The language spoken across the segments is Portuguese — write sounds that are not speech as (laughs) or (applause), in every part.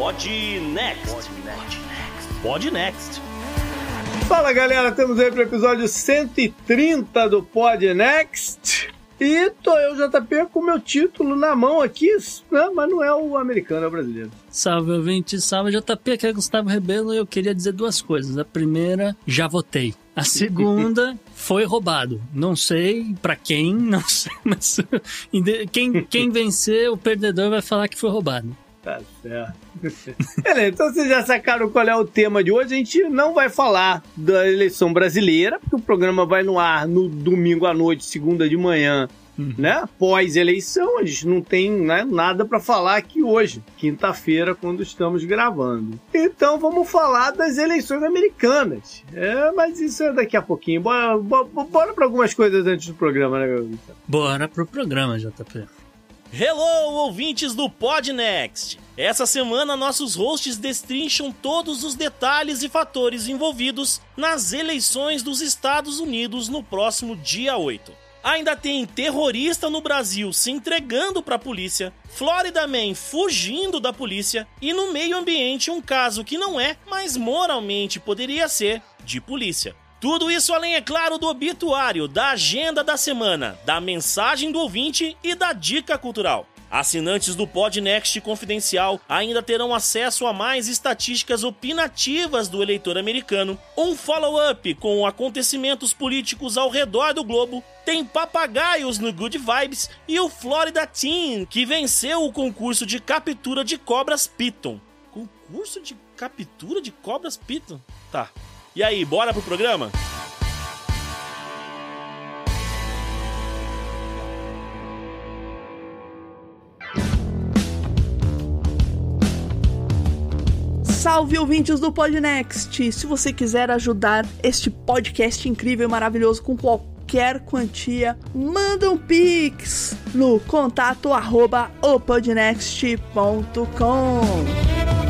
Pod Next. Pod Next. Fala galera, estamos aí para o episódio 130 do Pod Next. E tô eu, JP, com meu título na mão aqui, né? mas não é o americano, é o brasileiro. Salve, ouvinte, salve, JP, aqui é Gustavo Rebelo e eu queria dizer duas coisas. A primeira, já votei. A segunda, (laughs) foi roubado. Não sei para quem, (laughs) não sei, mas (laughs) quem, quem vencer, o perdedor vai falar que foi roubado. Tá certo. (laughs) Beleza, então vocês já sacaram qual é o tema de hoje. A gente não vai falar da eleição brasileira, porque o programa vai no ar no domingo à noite, segunda de manhã, uhum. né? Pós-eleição, a gente não tem né, nada para falar aqui hoje, quinta-feira, quando estamos gravando. Então vamos falar das eleições americanas. É, mas isso é daqui a pouquinho. Bora, bora, bora para algumas coisas antes do programa, né, meu? Bora pro programa, JP. Hello, ouvintes do Podnext! Essa semana, nossos hosts destrincham todos os detalhes e fatores envolvidos nas eleições dos Estados Unidos no próximo dia 8. Ainda tem terrorista no Brasil se entregando para a polícia, Florida Man fugindo da polícia e no meio ambiente um caso que não é, mas moralmente poderia ser, de polícia. Tudo isso além, é claro, do obituário, da agenda da semana, da mensagem do ouvinte e da dica cultural. Assinantes do Podnext Confidencial ainda terão acesso a mais estatísticas opinativas do eleitor americano, um follow-up com acontecimentos políticos ao redor do globo, tem papagaios no Good Vibes e o Florida Team, que venceu o concurso de captura de cobras Python. Concurso de captura de cobras Python? Tá, e aí, bora pro programa? Salve ouvintes do Podnext! Se você quiser ajudar este podcast incrível e maravilhoso com qualquer quantia, manda um pix no contato arroba opodnext.com.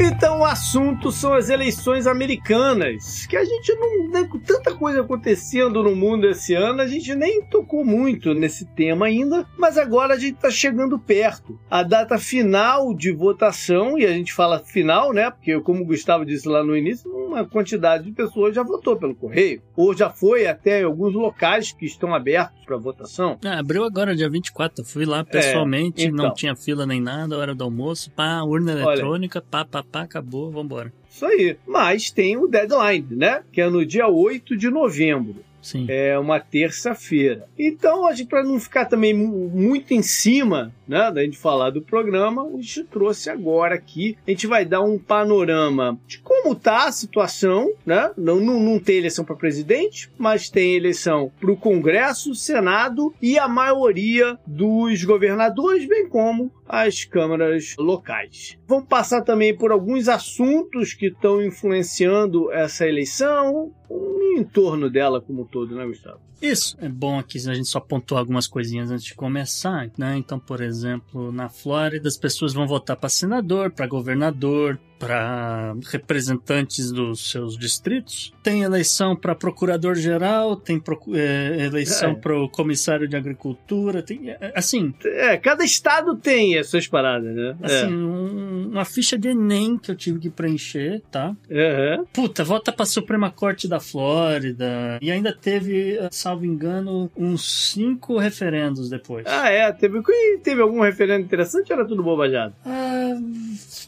Então o assunto são as eleições americanas, que a gente não. Né, com tanta coisa acontecendo no mundo esse ano, a gente nem tocou muito nesse tema ainda, mas agora a gente está chegando perto. A data final de votação, e a gente fala final, né? Porque, como o Gustavo disse lá no início, uma quantidade de pessoas já votou pelo correio, ou já foi até alguns locais que estão abertos para votação. Ah, abriu agora, dia 24. Eu fui lá pessoalmente, é, então. não tinha fila nem nada, hora do almoço, pá, urna eletrônica, Olha, pá, pá, pá, acabou, vambora. Isso aí. Mas tem o deadline, né? Que é no dia 8 de novembro. Sim. É uma terça-feira. Então, a gente, para não ficar também muito em cima né, da gente falar do programa, a gente trouxe agora aqui. A gente vai dar um panorama de como tá a situação, né? Não, não, não tem eleição para presidente, mas tem eleição para o Congresso, Senado e a maioria dos governadores, bem como as câmaras locais. Vamos passar também por alguns assuntos que estão influenciando essa eleição, o entorno dela como um todo, né, Gustavo? Isso. É bom aqui a gente só pontuar algumas coisinhas antes de começar, né? Então, por exemplo, na Flórida as pessoas vão votar para senador, para governador, para representantes dos seus distritos. Tem eleição para procurador-geral, tem é, eleição é. para o comissário de agricultura, tem é, assim. É, cada estado tem as suas paradas, né? Assim, é. um, uma ficha de Enem que eu tive que preencher, tá? Uhum. Puta, volta para a Suprema Corte da Flórida e ainda teve, salvo engano, uns cinco referendos depois. Ah, é? Teve, teve algum referendo interessante ou era tudo bobajado? Ah,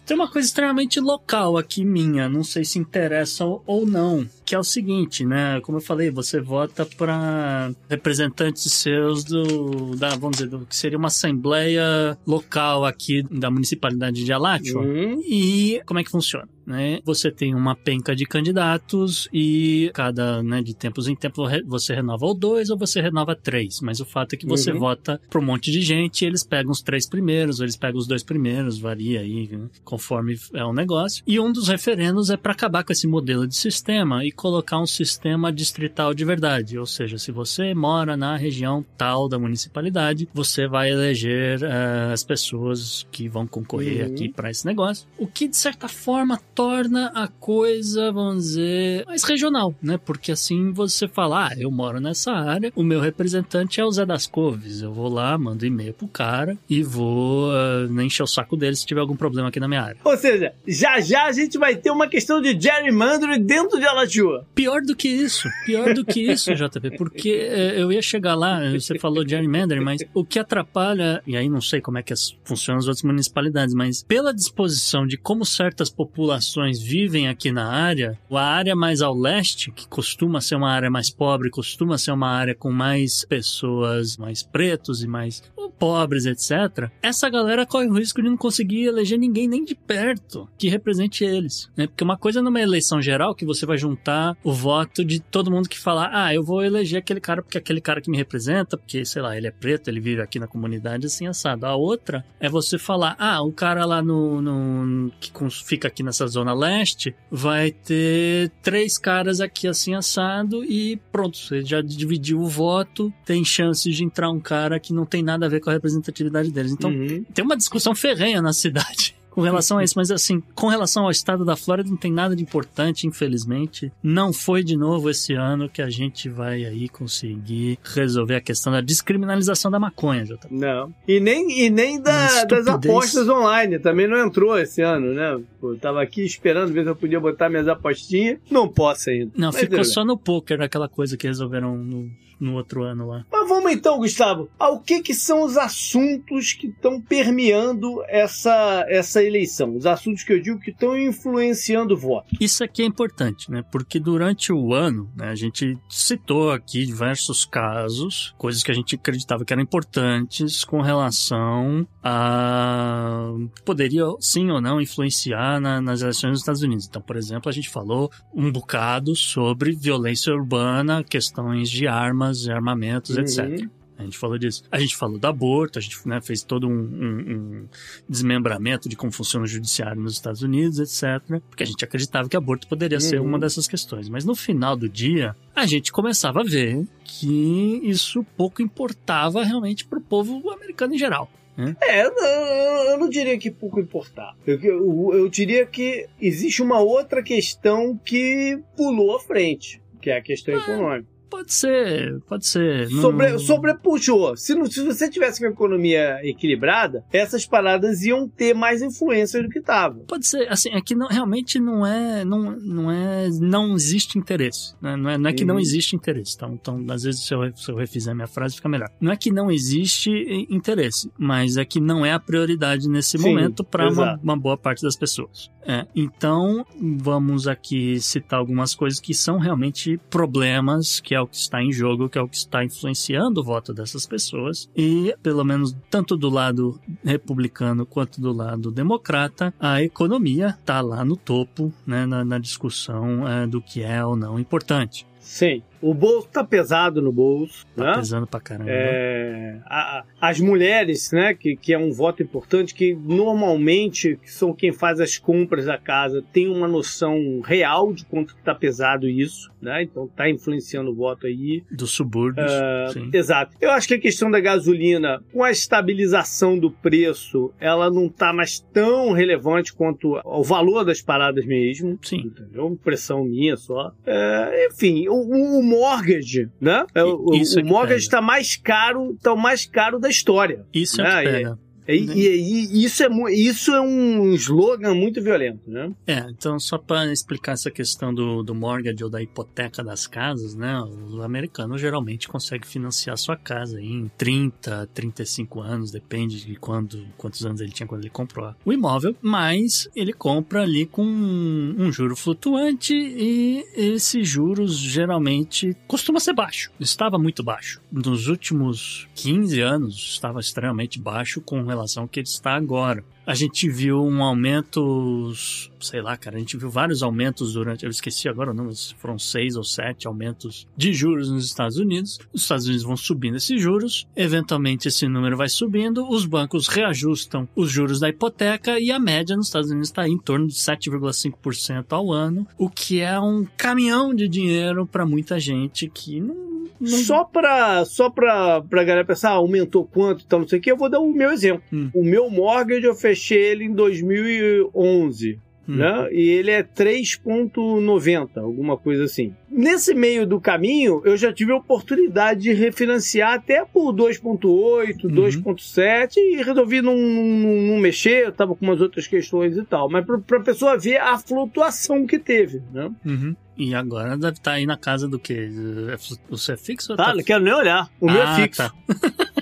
tem uma coisa extremamente local aqui minha, não sei se interessa ou não, que é o seguinte, né? Como eu falei, você vota para representantes seus do, da, vamos dizer, do que seria uma assembleia local aqui da municipalidade de Alachua. Uhum. E como é que funciona? Né? Você tem uma penca de candidatos e cada, né, de tempos em tempos você renova ou dois ou você renova três. Mas o fato é que você uhum. vota para um monte de gente e eles pegam os três primeiros, ou eles pegam os dois primeiros, varia aí, né? conforme é o negócio. E um dos referendos é para acabar com esse modelo de sistema e colocar um sistema distrital de verdade. Ou seja, se você mora na região tal da municipalidade, você vai eleger uh, as pessoas que vão concorrer uhum. aqui para esse negócio. O que, de certa forma, torna a coisa, vamos dizer, mais regional, né? Porque assim você fala, ah, eu moro nessa área, o meu representante é o Zé das Couves, eu vou lá, mando e-mail pro cara e vou uh, encher o saco dele se tiver algum problema aqui na minha área. Ou seja, já já a gente vai ter uma questão de gerrymandering dentro de Alatua. Pior do que isso, pior do que isso, (laughs) JP, porque eh, eu ia chegar lá, você falou gerrymandering, mas o que atrapalha, e aí não sei como é que funcionam as outras municipalidades, mas pela disposição de como certas populações vivem aqui na área, a área mais ao leste, que costuma ser uma área mais pobre, costuma ser uma área com mais pessoas mais pretos e mais pobres, etc. Essa galera corre o risco de não conseguir eleger ninguém nem de perto que represente eles, né? Porque uma coisa numa eleição geral que você vai juntar o voto de todo mundo que falar, ah, eu vou eleger aquele cara porque aquele cara que me representa, porque sei lá, ele é preto, ele vive aqui na comunidade assim assado. A outra é você falar, ah, o cara lá no, no que fica aqui nessa zona leste vai ter três caras aqui assim assado e pronto, você já dividiu o voto, tem chances de entrar um cara que não tem nada a ver com a representatividade deles. Então, uhum. tem uma discussão ferrenha na cidade com relação a isso, mas assim, com relação ao estado da Flórida não tem nada de importante, infelizmente. Não foi de novo esse ano que a gente vai aí conseguir resolver a questão da descriminalização da maconha, Jota. Não. E nem, e nem da, das apostas online, também não entrou esse ano, né? Eu tava aqui esperando ver se eu podia botar minhas apostinhas. Não posso ainda. Não, mas ficou só no poker, aquela coisa que resolveram no no outro ano lá. Mas vamos então, Gustavo, ao que que são os assuntos que estão permeando essa, essa eleição? Os assuntos que eu digo que estão influenciando o voto. Isso aqui é importante, né? Porque durante o ano, né, a gente citou aqui diversos casos, coisas que a gente acreditava que eram importantes com relação a poderia sim ou não influenciar na, nas eleições dos Estados Unidos. Então, por exemplo, a gente falou um bocado sobre violência urbana, questões de armas e armamentos, uhum. etc. A gente falou disso. A gente falou do aborto, a gente né, fez todo um, um, um, desmembramento de como funciona o judiciário nos Estados Unidos, etc. Porque a gente acreditava que aborto poderia uhum. ser uma dessas questões. Mas no final do dia, a gente começava a ver que isso pouco importava realmente para o povo americano em geral. Né? É, eu não, eu não, diria que pouco importava. Eu, eu, eu diria que existe uma outra questão que pulou à frente, que é a questão ah. econômica. Pode ser, pode ser. Não... Sobre, sobrepuxou. Se, não, se você tivesse uma economia equilibrada, essas paradas iam ter mais influência do que tava. Pode ser, assim, é que não, realmente não é, não, não é, não existe interesse. Né? Não, é, não é que uhum. não existe interesse. Então, então, às vezes, se eu, se eu refizer minha frase, fica melhor. Não é que não existe interesse, mas é que não é a prioridade nesse Sim, momento para uma, uma boa parte das pessoas. É, então, vamos aqui citar algumas coisas que são realmente problemas, que é o que está em jogo, que é o que está influenciando o voto dessas pessoas. E, pelo menos, tanto do lado republicano quanto do lado democrata, a economia está lá no topo, né, na, na discussão é, do que é ou não importante. Sim. O bolso tá pesado no bolso. Tá né? pesando pra caramba. É, a, as mulheres, né, que, que é um voto importante, que normalmente são quem faz as compras da casa, tem uma noção real de quanto tá pesado isso, né? Então tá influenciando o voto aí. Dos subúrbios. É, exato. Eu acho que a questão da gasolina, com a estabilização do preço, ela não tá mais tão relevante quanto o valor das paradas mesmo. Sim. Entendeu? Impressão minha só. É, enfim, o, o mortgage, né? É, o, Isso o, o mortgage está mais caro, tá o mais caro da história. Isso é né? que pega. E, né? e, e, isso, é, isso é um slogan muito violento, né? É, então só para explicar essa questão do, do mortgage ou da hipoteca das casas, né? O americano geralmente consegue financiar sua casa em 30, 35 anos, depende de quando, quantos anos ele tinha quando ele comprou o imóvel, mas ele compra ali com um, um juro flutuante e esse juros geralmente costuma ser baixo. Estava muito baixo. Nos últimos 15 anos estava extremamente baixo com relação que ele está agora. A gente viu um aumento, sei lá, cara, a gente viu vários aumentos durante, eu esqueci agora o número, foram seis ou sete aumentos de juros nos Estados Unidos. Os Estados Unidos vão subindo esses juros, eventualmente esse número vai subindo, os bancos reajustam os juros da hipoteca e a média nos Estados Unidos está em torno de 7,5% ao ano, o que é um caminhão de dinheiro para muita gente que não só pra, só pra, pra galera pensar, ah, aumentou quanto e tal, não sei o que, eu vou dar o meu exemplo. Hum. O meu mortgage eu fechei ele em 2011. Hum. né? E ele é 3,90, alguma coisa assim. Nesse meio do caminho, eu já tive a oportunidade de refinanciar até por 2,8, Uhum. 2,7 e resolvi não, não, não mexer, eu tava com umas outras questões e tal. Mas pra, pra pessoa ver a flutuação que teve, né? Uhum. E agora deve estar aí na casa do quê? O seu é fixo? ou Tá, não quero nem olhar. O meu Ah, (laughs) é fixo. tá.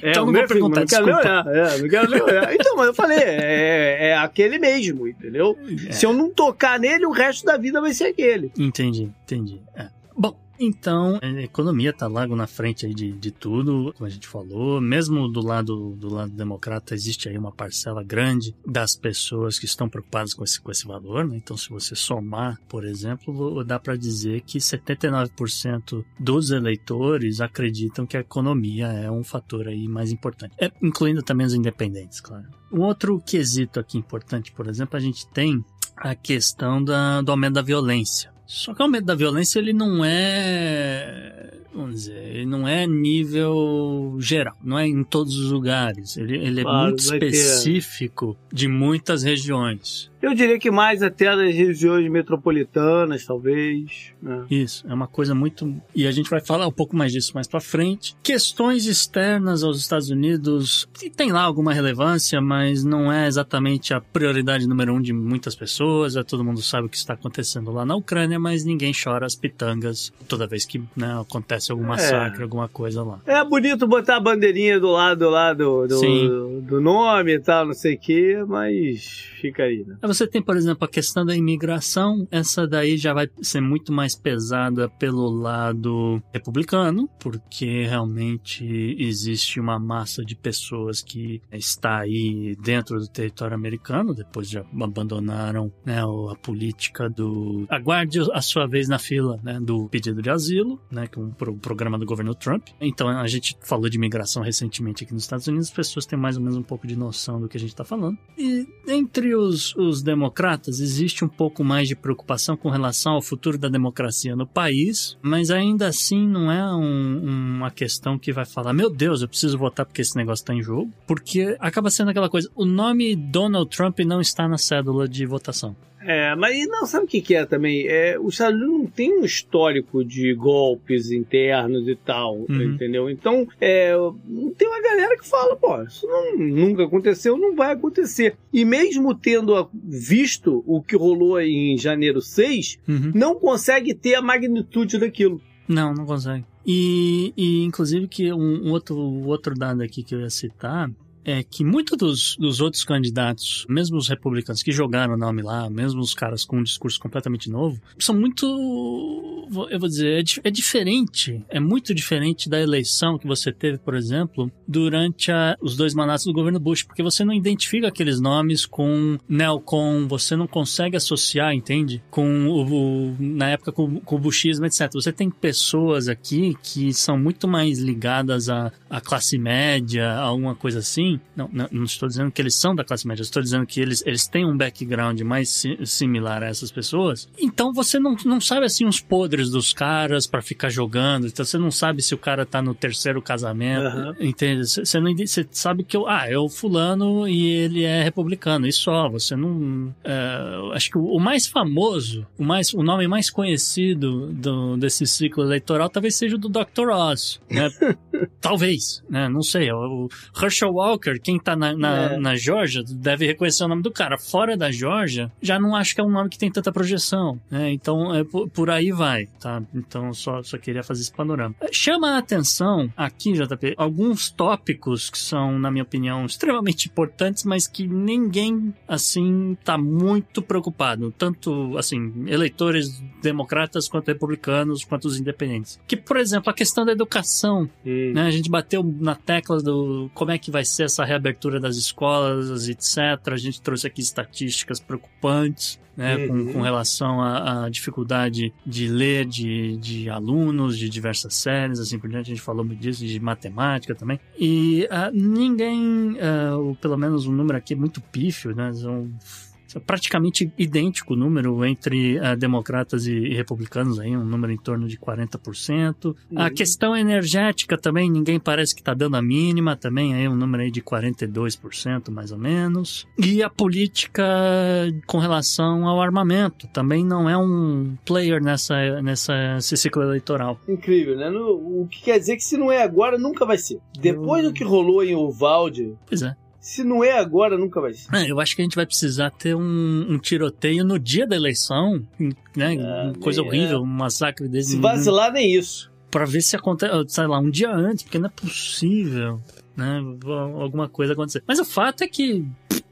É, Então o não meu vou é perguntar, não quero nem olhar. É, não quero nem olhar. (laughs) Então, mas eu falei, é, é aquele mesmo, entendeu? É. Se eu não tocar nele, o resto da vida vai ser aquele. Entendi, entendi. É. Bom, então, a economia tá logo na frente aí de, de tudo, como a gente falou. Mesmo do lado do lado democrata, existe aí uma parcela grande das pessoas que estão preocupadas com esse, com esse valor, né? Então, se você somar, por exemplo, dá para dizer que 79% dos eleitores acreditam que a economia é um fator aí mais importante. É, incluindo também os independentes, claro. Um outro quesito aqui importante, por exemplo, a gente tem a questão da, do aumento da violência. Só que o aumento da violência ele não é, vamos dizer, ele não é nível geral, não é em todos os lugares. Ele, ele é Claro, muito ter- específico de muitas regiões. Eu diria que mais até nas regiões metropolitanas, talvez. né? Isso, é uma coisa muito. E a gente vai falar um pouco mais disso mais pra frente. Questões externas aos Estados Unidos que tem lá alguma relevância, mas não é exatamente a prioridade número um de muitas pessoas. É, todo mundo sabe o que está acontecendo lá na Ucrânia, mas ninguém chora as pitangas toda vez que né, acontece algum massacre, alguma coisa lá. É bonito botar a bandeirinha do lado lá do, do, Sim. do nome e tal, não sei o quê, mas fica aí, né? Aí Você tem, por exemplo, a questão da imigração. Essa daí já vai ser muito mais pesada pelo lado republicano, porque realmente existe uma massa de pessoas que está aí dentro do território americano, depois já abandonaram né, a política do aguarde a sua vez na fila né, do pedido de asilo, né, que é um pro- programa do governo Trump. Então a gente falou de imigração recentemente aqui nos Estados Unidos, as pessoas têm mais ou menos um pouco de noção do que a gente está falando. E entre os, os democratas existe um pouco mais de preocupação com relação ao futuro da democracia no país, mas ainda assim não é um- uma questão que vai falar, meu Deus, eu preciso votar porque esse negócio está em jogo, porque acaba sendo aquela coisa, o nome Donald Trump não está na cédula de votação. É, mas não, sabe o que, que é também? É, os Estados Unidos não tem um histórico de golpes internos e tal, Uhum. entendeu? Então, é, tem uma galera que fala, pô, isso não- nunca aconteceu, não vai acontecer. E mesmo tendo visto o que rolou em janeiro 6, Uhum. não consegue ter a magnitude daquilo. Não, não consegue. E, e inclusive que um, um outro, outro dado aqui que eu ia citar é que muitos dos, dos outros candidatos, mesmo os republicanos que jogaram o nome lá, mesmo os caras com um discurso completamente novo, são muito, eu vou dizer, é, é diferente, é muito diferente da eleição que você teve, por exemplo, durante a- os dois mandatos do governo Bush, porque você não identifica aqueles nomes com neocon, você não consegue associar, entende? Com o, o- na época com, com o bushismo, etc. Você tem pessoas aqui que são muito mais ligadas à, à classe média, a alguma coisa assim. Não, não, não estou dizendo que eles são da classe média, estou dizendo que eles, eles têm um background mais si- similar a essas pessoas. Então você não, não sabe assim os podres dos caras pra ficar jogando, então você não sabe se o cara tá no terceiro casamento, Aham. entende? Você não você sabe que eu, ah, é o fulano e ele é republicano, e só, você não é, acho que o, o mais famoso, o mais o nome mais conhecido do, desse ciclo eleitoral talvez seja o do Dr. Oz, né? (laughs) talvez, né? Não sei, o, Herschel Walker, quem tá na, na, É. na Georgia, deve reconhecer o nome do cara. Fora da Georgia, já não acho que é um nome que tem tanta projeção, né? Então, é, por, por aí vai, tá? Então, só, só queria fazer esse panorama. Chama a atenção aqui, JP, alguns tópicos que são, na minha opinião, extremamente importantes, mas que ninguém, assim, tá muito preocupado. Tanto, assim, eleitores democratas quanto republicanos, quanto os independentes. Que, por exemplo, a questão da educação, né? A gente bateu na tecla do como é que vai ser essa reabertura das escolas, etc. A gente trouxe aqui estatísticas preocupantes. Né, Uhum. com, com relação à, à dificuldade de ler de, de alunos de diversas séries, assim por diante, a gente falou muito disso, de matemática também. E ah, ninguém, ah, ou pelo menos um número aqui muito pífio, né? São praticamente idêntico o número entre uh, democratas e, e, republicanos, aí, um número em torno de 40%. Uhum. A questão energética também, ninguém parece que está dando a mínima, também aí um número aí de 42%, mais ou menos. E a política com relação ao armamento também não é um player nessa, nessa, nesse ciclo eleitoral. Incrível, né? No, o que quer dizer que se não é agora, nunca vai ser. Depois Eu... do que rolou em Uvalde. Pois é. Se não é agora, nunca vai ser. É, eu acho que a gente vai precisar ter um, um tiroteio no dia da eleição, né? Ah, coisa é. horrível, um massacre desse. Se vacilar, nem isso. Pra ver se acontece, sei lá, um dia antes, porque não é possível, né? Alguma coisa acontecer. Mas o fato é que,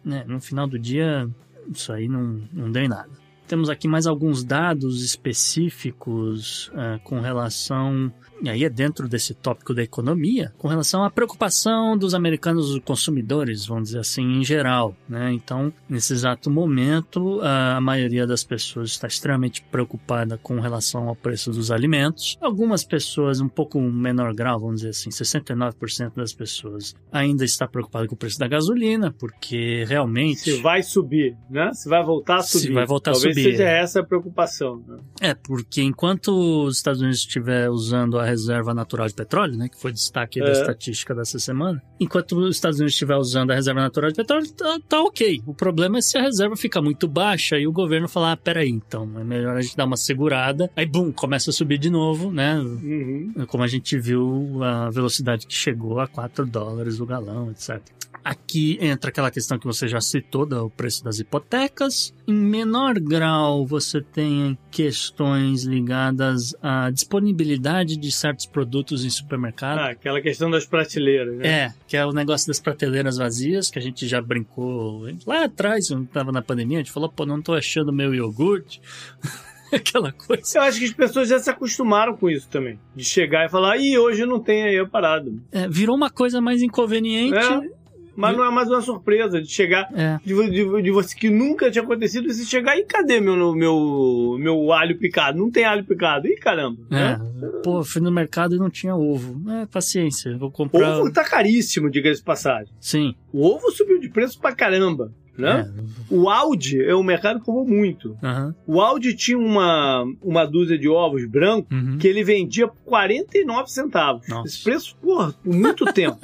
né, no final do dia, isso aí não, não deu em nada. Temos aqui mais alguns dados específicos uh, com relação e aí é dentro desse tópico da economia, com relação à preocupação dos americanos consumidores, vamos dizer assim, em geral. Né? Então, nesse exato momento, a maioria das pessoas está extremamente preocupada com relação ao preço dos alimentos. Algumas pessoas, um pouco menor grau, vamos dizer assim, 69% das pessoas ainda está preocupada com o preço da gasolina, porque realmente... Se vai subir, né? Se vai voltar a subir. Se vai voltar Talvez a subir. Seja essa a preocupação. Né? É, porque enquanto os Estados Unidos estiver usando a reserva natural de petróleo, né, que foi destaque é. da estatística dessa semana. Enquanto os Estados Unidos estiver usando a reserva natural de petróleo, tá, tá, ok. O problema é se a reserva fica muito baixa e o governo falar, ah, peraí, então é melhor a gente dar uma segurada. Aí, bum, começa a subir de novo, né? Uhum. Como a gente viu a velocidade que chegou a 4 dólares o galão, etc. Aqui entra aquela questão que você já citou do preço das hipotecas. Em menor grau, você tem questões ligadas à disponibilidade de certos produtos em supermercado. Ah, aquela questão das prateleiras, né? É, que é o negócio das prateleiras vazias, que a gente já brincou lá atrás, quando estava na pandemia, a gente falou, pô, não tô achando meu iogurte. (laughs) aquela coisa. Eu acho que as pessoas já se acostumaram com isso também. De chegar e falar, ih, hoje não tem aí a parada. É, virou uma coisa mais inconveniente. É. Mas não é mais uma surpresa de chegar, é. de, de, de, você que nunca tinha acontecido, você chegar e cadê meu, meu, meu alho picado? Não tem alho picado. Ih, caramba. É. Né? Pô, fui no mercado e não tinha ovo. É, paciência, vou comprar. Ovo tá caríssimo, diga-se de passagem. Sim. O ovo subiu de preço pra caramba. Né? É. O Audi é um mercado que roubou muito. Uhum. O Audi tinha uma, uma dúzia de ovos brancos uhum. que ele vendia por 49 centavos. Nossa. Esse preço, porra, por muito (laughs) tempo.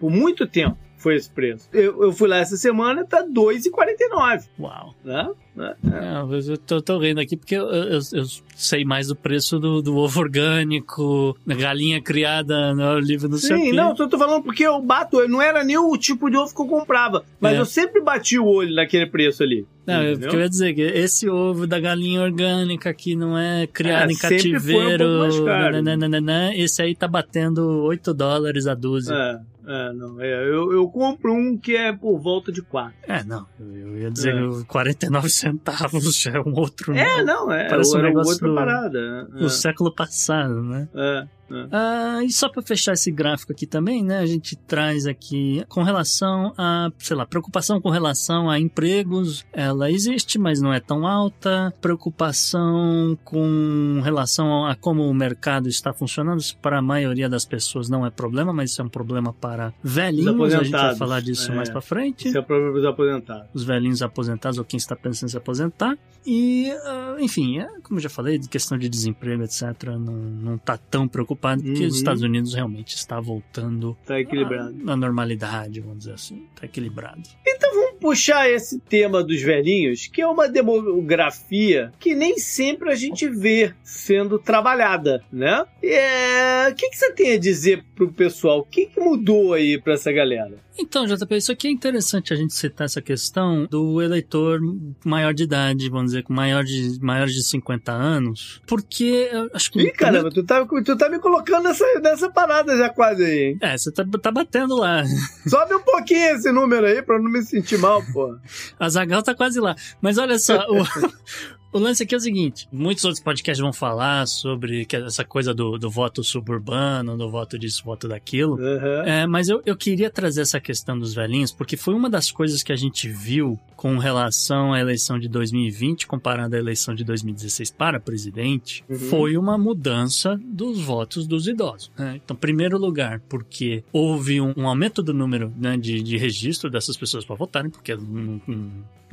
por muito tempo foi esse preço. Eu, eu fui lá essa semana, tá 2,49. Uau. Né? É, é. eu tô, tô rindo aqui porque eu, eu, eu, sei mais do preço do, do ovo orgânico, da galinha criada no livro do Sim, não, eu tô falando porque eu bato, não era nem o tipo de ovo que eu comprava, mas é. eu sempre bati o olho naquele preço ali. Não, eu, eu ia dizer que esse ovo da galinha orgânica que não é criado é, em cativeiro, um nananana, esse aí tá batendo 8 dólares a dúzia. É. É, não. É, eu, eu compro um que é por volta de 4. É, não. Eu ia dizer é. 49 centavos já é um outro. É, não, é. Parece um negócio outra do, parada. É. Do século passado, né? É. É. Ah, e só para fechar esse gráfico aqui também, né, a gente traz aqui com relação a, sei lá, preocupação com relação a empregos, ela existe, mas não é tão alta. Preocupação com relação a como o mercado está funcionando, isso para a maioria das pessoas não é problema, mas isso é um problema para velhinhos, a gente vai falar disso é. mais para frente. Isso é problema dos aposentados. Os velhinhos aposentados ou quem está pensando em se aposentar. E, uh, enfim, é, como eu já falei, questão de desemprego, etc., não, não tá tão preocupado, porque uhum. os Estados Unidos realmente está voltando tá equilibrado. À, normalidade, vamos dizer assim. Tá equilibrado. Então vamos puxar esse tema dos velhinhos, que é uma demografia que nem sempre a gente vê sendo trabalhada, né? É... O que, que você tem a dizer pro pessoal? O que, que mudou aí pra essa galera? Então, JP, isso aqui é interessante a gente citar essa questão do eleitor maior de idade, vamos dizer, com maior de, maior de 50 anos, porque acho que... Ih, caramba, tu tá, tu tá me colocando nessa, nessa parada já quase aí, hein? É, você tá, tá batendo lá. Sobe um pouquinho esse número aí pra eu não me sentir mal, pô. (laughs) A Zagal tá quase lá. Mas olha só, o... (laughs) O lance aqui é o seguinte: muitos outros podcasts vão falar sobre essa coisa do, do voto suburbano, do voto disso, voto daquilo. Uhum. É, mas eu, eu queria trazer essa questão dos velhinhos, porque foi uma das coisas que a gente viu com relação à eleição de 2020, comparando a eleição de 2016 para presidente, Uhum. foi uma mudança dos votos dos idosos. né? Então, primeiro lugar, porque houve um, um aumento do número né, de, de registro dessas pessoas para votarem, porque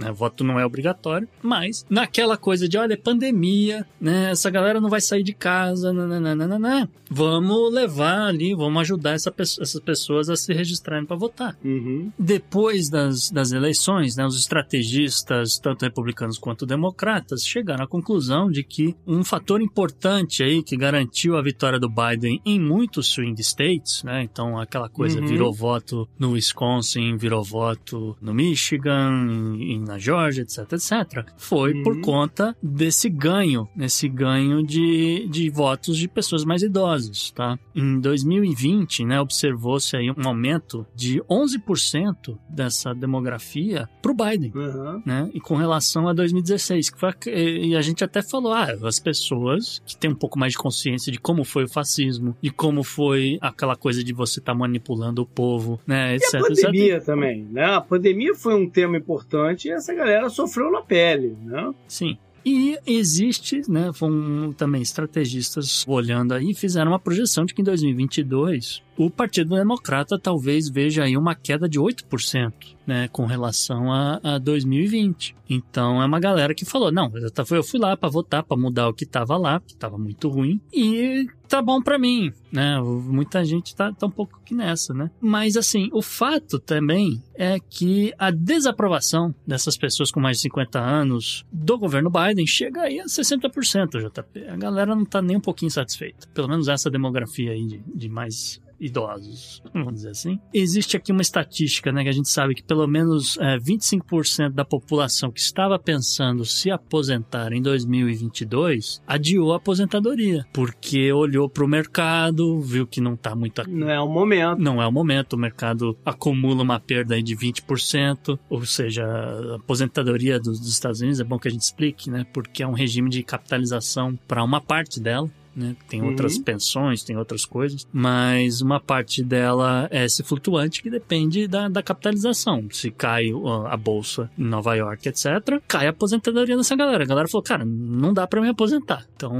né, voto não é obrigatório, mas naquela coisa de, olha, é pandemia, né, essa galera não vai sair de casa, nananana, vamos levar ali, vamos ajudar essa, pe- essas pessoas a se registrarem para votar. Uhum. Depois das, das eleições, né, os estrategistas, tanto republicanos quanto democratas, chegaram à conclusão de que um fator importante aí que garantiu a vitória do Biden em muitos swing states, né, então aquela coisa Uhum. virou voto no Wisconsin, virou voto no Michigan, em, na Georgia, etc, etc, foi Uhum. por conta desse ganho, nesse ganho de, de votos de pessoas mais idosas, tá? Em 2020, né, observou-se aí um aumento de 11% dessa demografia pro Biden. Uhum. Né? E com relação a 2016, que foi a, e a gente até falou, ah, as pessoas que têm um pouco mais de consciência de como foi o fascismo, de como foi aquela coisa de você estar manipulando o povo, né, E etc, a etc. pandemia também, né? A pandemia foi um tema importante e essa galera sofreu na pele, né? Sim. E existe, né, foram também estrategistas olhando aí, fizeram uma projeção de que em 2022 o Partido Democrata talvez veja aí uma queda de 8%, né, com relação a, a 2020. Então é uma galera que falou, não, eu fui lá para votar, para mudar o que tava lá, que tava muito ruim, e tá bom para mim, né? Muita gente tá, tá um pouco aqui nessa, né? Mas assim, o fato também é que a desaprovação dessas pessoas com mais de 50 anos do governo Biden chega aí a 60%, JP. A galera não tá nem um pouquinho satisfeita. Pelo menos essa demografia aí de, de mais idosos, vamos dizer assim. Existe aqui uma estatística, né, que a gente sabe que pelo menos é, 25% da população que estava pensando se aposentar em 2022 adiou a aposentadoria, porque olhou para o mercado, viu que não tá muito Não é o momento. não é o momento, o mercado acumula uma perda aí de 20%, ou seja, a aposentadoria dos, dos Estados Unidos, é bom que a gente explique, né? Porque é um regime de capitalização para uma parte dela. Né? Tem Uhum. outras pensões, tem outras coisas, mas uma parte dela é esse flutuante que depende da, da capitalização. Se cai a bolsa em Nova York, etc., cai a aposentadoria dessa galera. A galera falou, cara, não dá para me aposentar. Então,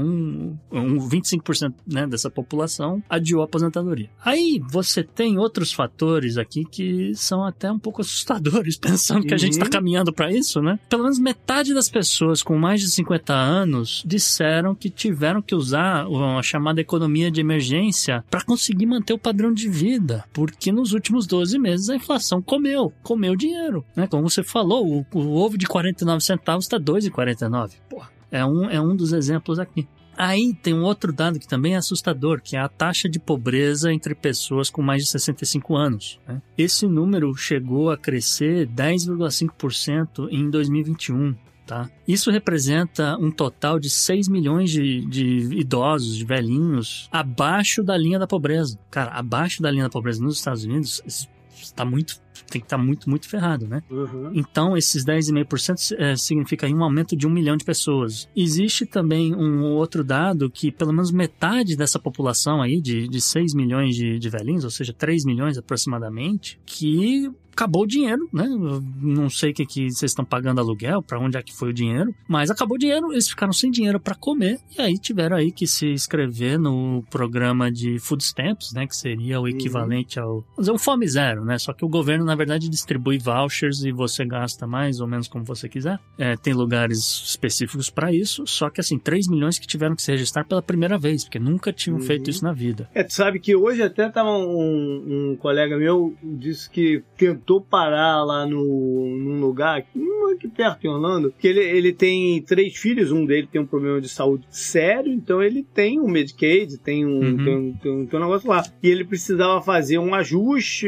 um 25% né, dessa população adiou a aposentadoria. Aí você tem outros fatores aqui que são até um pouco assustadores, (laughs) pensando que a gente Uhum. está caminhando para isso, né? Pelo menos metade das pessoas com mais de 50 anos disseram que tiveram que usar a chamada economia de emergência para conseguir manter o padrão de vida, porque nos últimos 12 meses a inflação comeu, comeu dinheiro, né? Como você falou, o, o ovo de 49 centavos está 2,49. Porra, é um, é um dos exemplos aqui. Aí tem um outro dado que também é assustador, que é a taxa de pobreza entre pessoas com mais de 65 anos. né? Esse número chegou a crescer 10,5% em 2021. Tá? Isso representa um total de 6 milhões de, de idosos, de velhinhos, abaixo da linha da pobreza. Cara, abaixo da linha da pobreza nos Estados Unidos, está muito, tem que estar muito, muito ferrado, né? Uhum. Então, esses 10,5% é, significa um aumento de um milhão de pessoas. Existe também um outro dado que pelo menos metade dessa população aí, de, de 6 milhões de, de velhinhos, ou seja, 3 milhões aproximadamente, que acabou o dinheiro, né? Eu não sei o que, que vocês estão pagando aluguel, para onde é que foi o dinheiro, mas acabou o dinheiro, eles ficaram sem dinheiro para comer e aí tiveram aí que se inscrever no programa de food stamps, né? Que seria o equivalente ao fazer um fome zero, né? Só que o governo na verdade distribui vouchers e você gasta mais ou menos como você quiser. É, tem lugares específicos para isso, só que assim 3 milhões que tiveram que se registrar pela primeira vez, porque nunca tinham Uhum. feito isso na vida. É, tu sabe que hoje até tava um, um colega meu disse que tentou parar lá no, num lugar aqui, um aqui perto em Orlando, que ele, ele tem três filhos, um dele tem um problema de saúde sério, então ele tem um Medicaid, tem um, Uhum. tem, um, tem, um, tem um negócio lá. E ele precisava fazer um ajuste,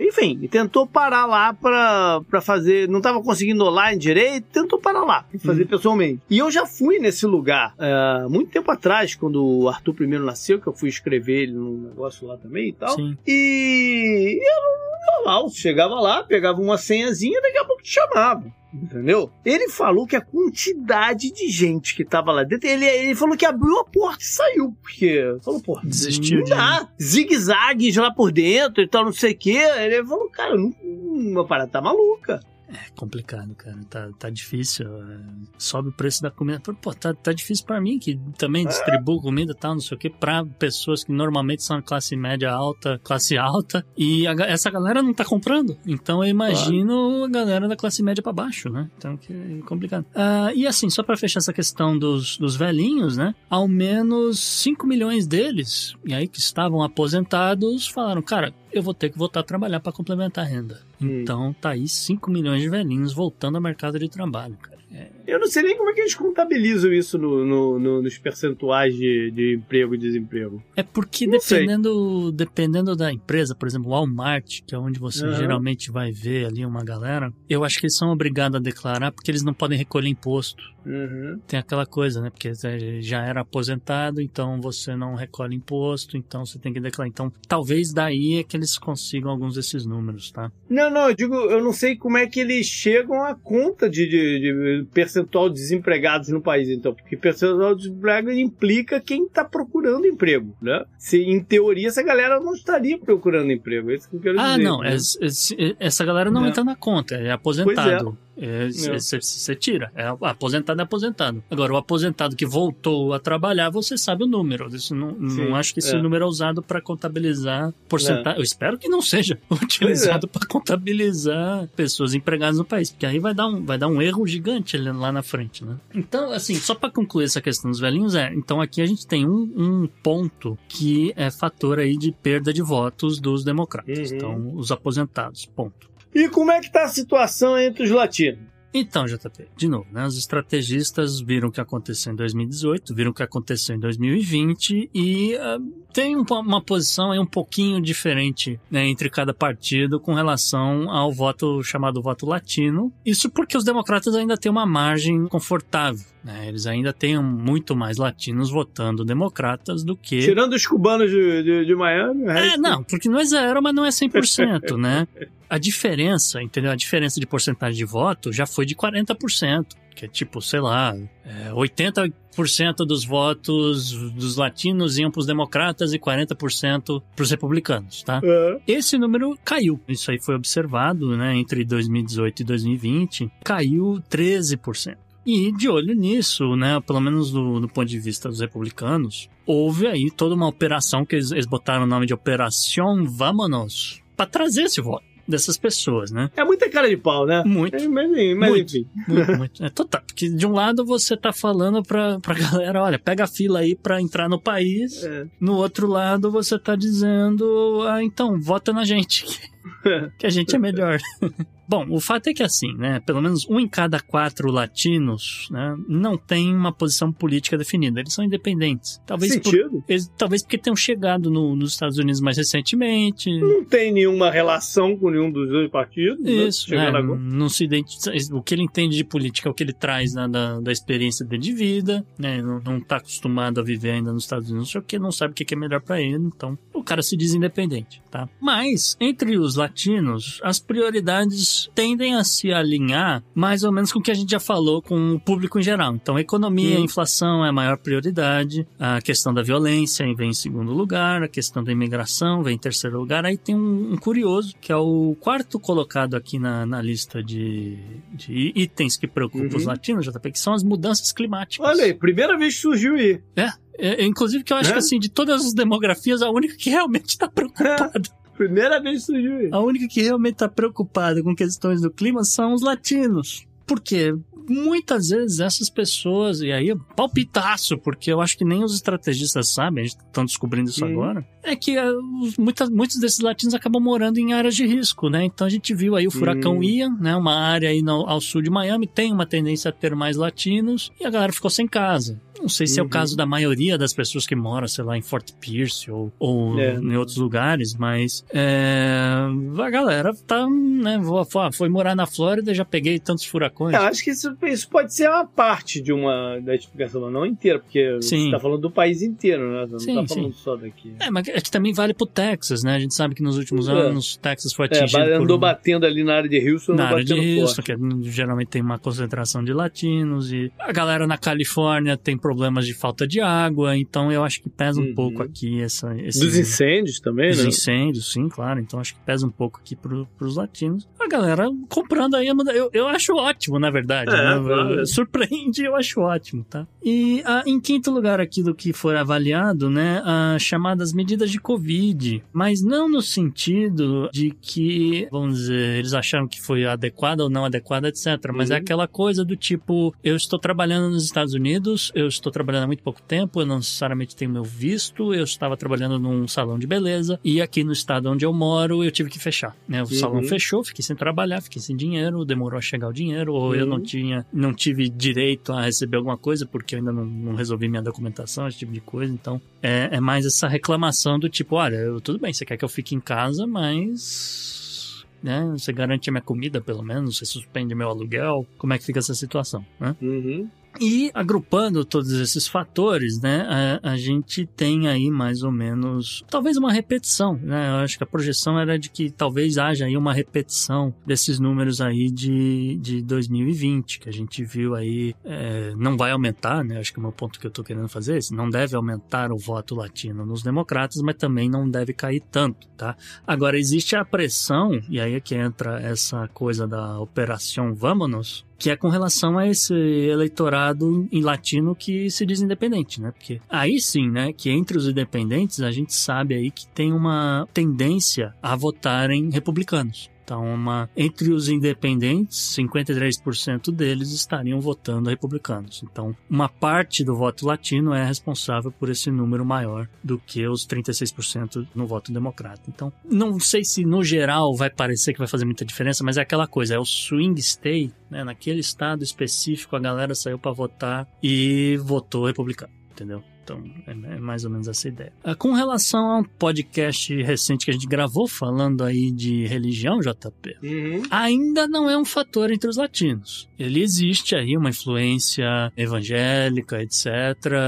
enfim, e tentou parar lá pra, pra fazer, não tava conseguindo online direito, tentou parar lá, fazer Uhum. pessoalmente. E eu já fui nesse lugar, é, muito tempo atrás, quando o Arthur primeiro nasceu, que eu fui escrever ele num negócio lá também e tal. Sim. E era normal, você chegava lá, pegava uma senhazinha, daqui a pouco te chamava. Entendeu? Ele falou que a quantidade de gente que tava lá dentro, ele, ele falou que abriu a porta e saiu. Porque falou, pô, Desistiu de- dá. Zigue-zagues lá por dentro e tal, não sei o quê. Ele falou, cara, não, uma parada tá maluca. É complicado, cara. Tá, tá difícil. é, Sobe o preço da comida. Pô, tá, tá difícil pra mim, que também distribuo comida e tal, não sei o que, pra pessoas que normalmente são classe média alta, classe alta. E a essa galera não tá comprando. Então eu imagino a galera da classe média pra baixo, né? Então que é complicado. Ah, e assim, só pra fechar essa questão dos, dos velhinhos, né? Ao menos 5 milhões deles, e aí que estavam aposentados, falaram, cara, eu vou ter que voltar a trabalhar pra complementar a renda. Então tá aí 5 milhões de velhinhos voltando ao mercado de trabalho, cara. É, Eu não sei nem como é que eles contabilizam isso no, no- no- nos percentuais de, de emprego e desemprego. é porque Não sei. dependendo, dependendo da empresa, por exemplo, Walmart, que é onde você Aham. geralmente vai ver ali uma galera, eu acho que eles são obrigados a declarar porque eles não podem recolher imposto. Uhum. Tem aquela coisa, né? Porque já era aposentado, então você não recolhe imposto, então você tem que declarar. Então, talvez daí é que eles consigam alguns desses números, tá? Não, não, eu digo, eu não sei como é que eles chegam à conta de, de- de percentual de desempregados no país, então, porque percentual de desemprego implica quem está procurando emprego, né? Se, em teoria, essa galera não estaria procurando emprego, é isso que eu quero Ah, dizer. não, né? es- es- essa galera não Não. entra na conta, é aposentado. Você Não. tira, é aposentado é aposentado. Agora, o aposentado que voltou a trabalhar, você sabe o número. Isso não, Sim, não acho que esse é. número é usado para contabilizar porcentagem. Eu espero que não seja é. (laughs) utilizado para contabilizar pessoas empregadas no país, porque aí vai dar um, vai dar um erro gigante lá na frente, né? Então, assim, só para concluir essa questão dos velhinhos, é. Então, aqui a gente tem um, um ponto que é fator aí de perda de votos dos democratas. Uhum. Então, os aposentados, ponto. E como é que tá a situação entre os latinos? Então, JP, de novo, né? Os estrategistas viram o que aconteceu em 2018, viram o que aconteceu em 2020 e ah, tem um uma posição aí um pouquinho diferente né, entre cada partido com relação ao voto chamado voto latino. Isso porque os democratas ainda têm uma margem confortável. Né? Eles ainda têm muito mais latinos votando democratas do que Tirando os cubanos de, de, de Miami, é, resto- não, porque não é zero, mas não é 100%, (laughs) né? A diferença, entendeu? A diferença de porcentagem de voto já foi de 40%, que é tipo, sei lá, é, 80% dos votos dos latinos iam para os democratas e 40% para os republicanos, tá? É. Esse número caiu. Isso aí foi observado, né, entre 2018 e 2020, caiu 13%. E de olho nisso, né, pelo menos do, do ponto de vista dos republicanos, houve aí toda uma operação que eles, eles botaram o nome de Operação Vamonos para trazer esse voto dessas pessoas, né? É muita cara de pau, né? Muito, É, Mas, mas Muito. enfim. muito, (laughs) muito. É total. Porque de um lado você tá falando pra, pra galera, olha, pega a fila aí pra entrar no país. É. No outro lado você tá dizendo, ah, então, vota na gente. (laughs) que a gente é melhor. (laughs) Bom, o fato é que assim, né, pelo menos um em cada quatro latinos, né, não tem uma posição política definida. Eles são independentes. Talvez, por, Sentido? eles- talvez porque tenham chegado no- nos Estados Unidos mais recentemente. Não tem nenhuma relação com nenhum dos dois partidos. né? Isso, né, agora. não se identifica. O que ele entende de política é o que ele traz né, da, da experiência dele de vida, né? Não, não tá acostumado a viver ainda nos Estados Unidos, não sei o que, não sabe o que é melhor pra ele, então o cara se diz independente, tá? Mas, entre os latinos, as prioridades tendem a se alinhar mais ou menos com o que a gente já falou com o público em geral. Então, a economia, a inflação é a maior prioridade, a questão da violência vem em segundo lugar, a questão da imigração vem em terceiro lugar. Aí tem um, um curioso, que é o quarto colocado aqui na, na lista de, de itens que preocupam Uhum. os latinos, JP, que são as mudanças climáticas. Olha aí, primeira vez que surgiu aí. É, inclusive que eu acho Né? que assim, de todas as demografias, a única que realmente está (laughs) preocupada, Primeira vez que surgiu a única que realmente está preocupada com questões do clima são os latinos. Por quê? Muitas vezes essas pessoas, e aí é palpitaço, porque eu acho que nem os estrategistas sabem, a gente estão descobrindo isso Hum. agora, é que os- muitas, muitos desses latinos acabam morando em áreas de risco, né? Então a gente viu aí o furacão Hum. Ian, né? Uma área aí no- ao sul de Miami, tem uma tendência a ter mais latinos, e a galera ficou sem casa. Não sei se é Uhum. o caso da maioria das pessoas que moram, sei lá, em Fort Pierce ou, ou É. em outros lugares, mas é, a galera tá, né, vo- foi, morar na Flórida, já peguei tantos furacões. Eu acho que isso, isso pode ser uma parte de uma da explicação, mas não inteira, porque Sim. você tá falando do país inteiro, né? Você não Sim, tá falando só daqui. É, mas é que também vale pro Texas, né? A gente sabe que nos últimos É. anos o Texas foi É, atingido por andou um- batendo ali na área de Houston, na área de Houston, forte. que é- geralmente tem uma concentração de latinos, e a galera na Califórnia tem problemas de falta de água, então eu acho que pesa um Uhum. pouco aqui essa, esse... Dos incêndios também, Dos né? incêndios, sim, claro. Então acho que pesa um pouco aqui pro, pros latinos. A galera comprando aí, eu, eu acho ótimo, na verdade. É, né? claro. (laughs) Surpreende, eu acho ótimo, tá? E ah, em quinto lugar aqui do que for avaliado, né, as chamadas medidas de Covid, mas não no sentido de que, vamos dizer, eles acharam que foi adequada ou não adequada, etc. Mas é Uhum. aquela coisa do tipo, eu estou trabalhando nos Estados Unidos, eu estou trabalhando há muito pouco tempo, eu não necessariamente tenho meu visto, eu estava trabalhando num salão de beleza e aqui no estado onde eu moro eu tive que fechar. Né? O salão fechou, fiquei sem trabalhar, fiquei sem dinheiro, demorou a chegar o dinheiro, ou eu Uhum. não tinha, não tive direito a receber alguma coisa porque eu ainda não, não resolvi minha documentação, esse tipo de coisa. Então é, é mais essa reclamação do tipo, olha, eu- tudo bem, você quer que eu fique em casa, mas né, você garante a minha comida pelo menos, você suspende meu aluguel, como é que fica essa situação, né? Uhum. E agrupando todos esses fatores, né, a, a gente tem aí mais ou menos, talvez uma repetição, né? Eu acho que a projeção era de que talvez haja aí uma repetição desses números aí de, de 2020, que a gente viu aí, é, não vai aumentar, né? Acho que é o meu ponto que eu tô querendo fazer é esse, não deve aumentar o voto latino nos democratas, mas também não deve cair tanto, tá? Agora, existe a pressão, e aí é que entra essa coisa da operação Vamos, que é com relação a esse eleitorado em latino que se diz independente, né? Porque aí sim, né, que entre os independentes a gente sabe aí que tem uma tendência a votarem republicanos. Então, uma, entre os independentes, 53% deles estariam votando republicanos. Então, uma parte do voto latino é responsável por esse número maior do que os 36% no voto democrata. Então, não sei se no geral vai parecer que vai fazer muita diferença, mas é aquela coisa, é o swing state, né? Naquele estado específico, a galera saiu para votar e votou republicano, entendeu? Então, é, é mais ou menos essa ideia. Ah, Com relação a um podcast recente que a gente gravou falando aí de religião, JP, Uhum. ainda não é um fator entre os latinos. Ele existe aí uma influência evangélica, etc.,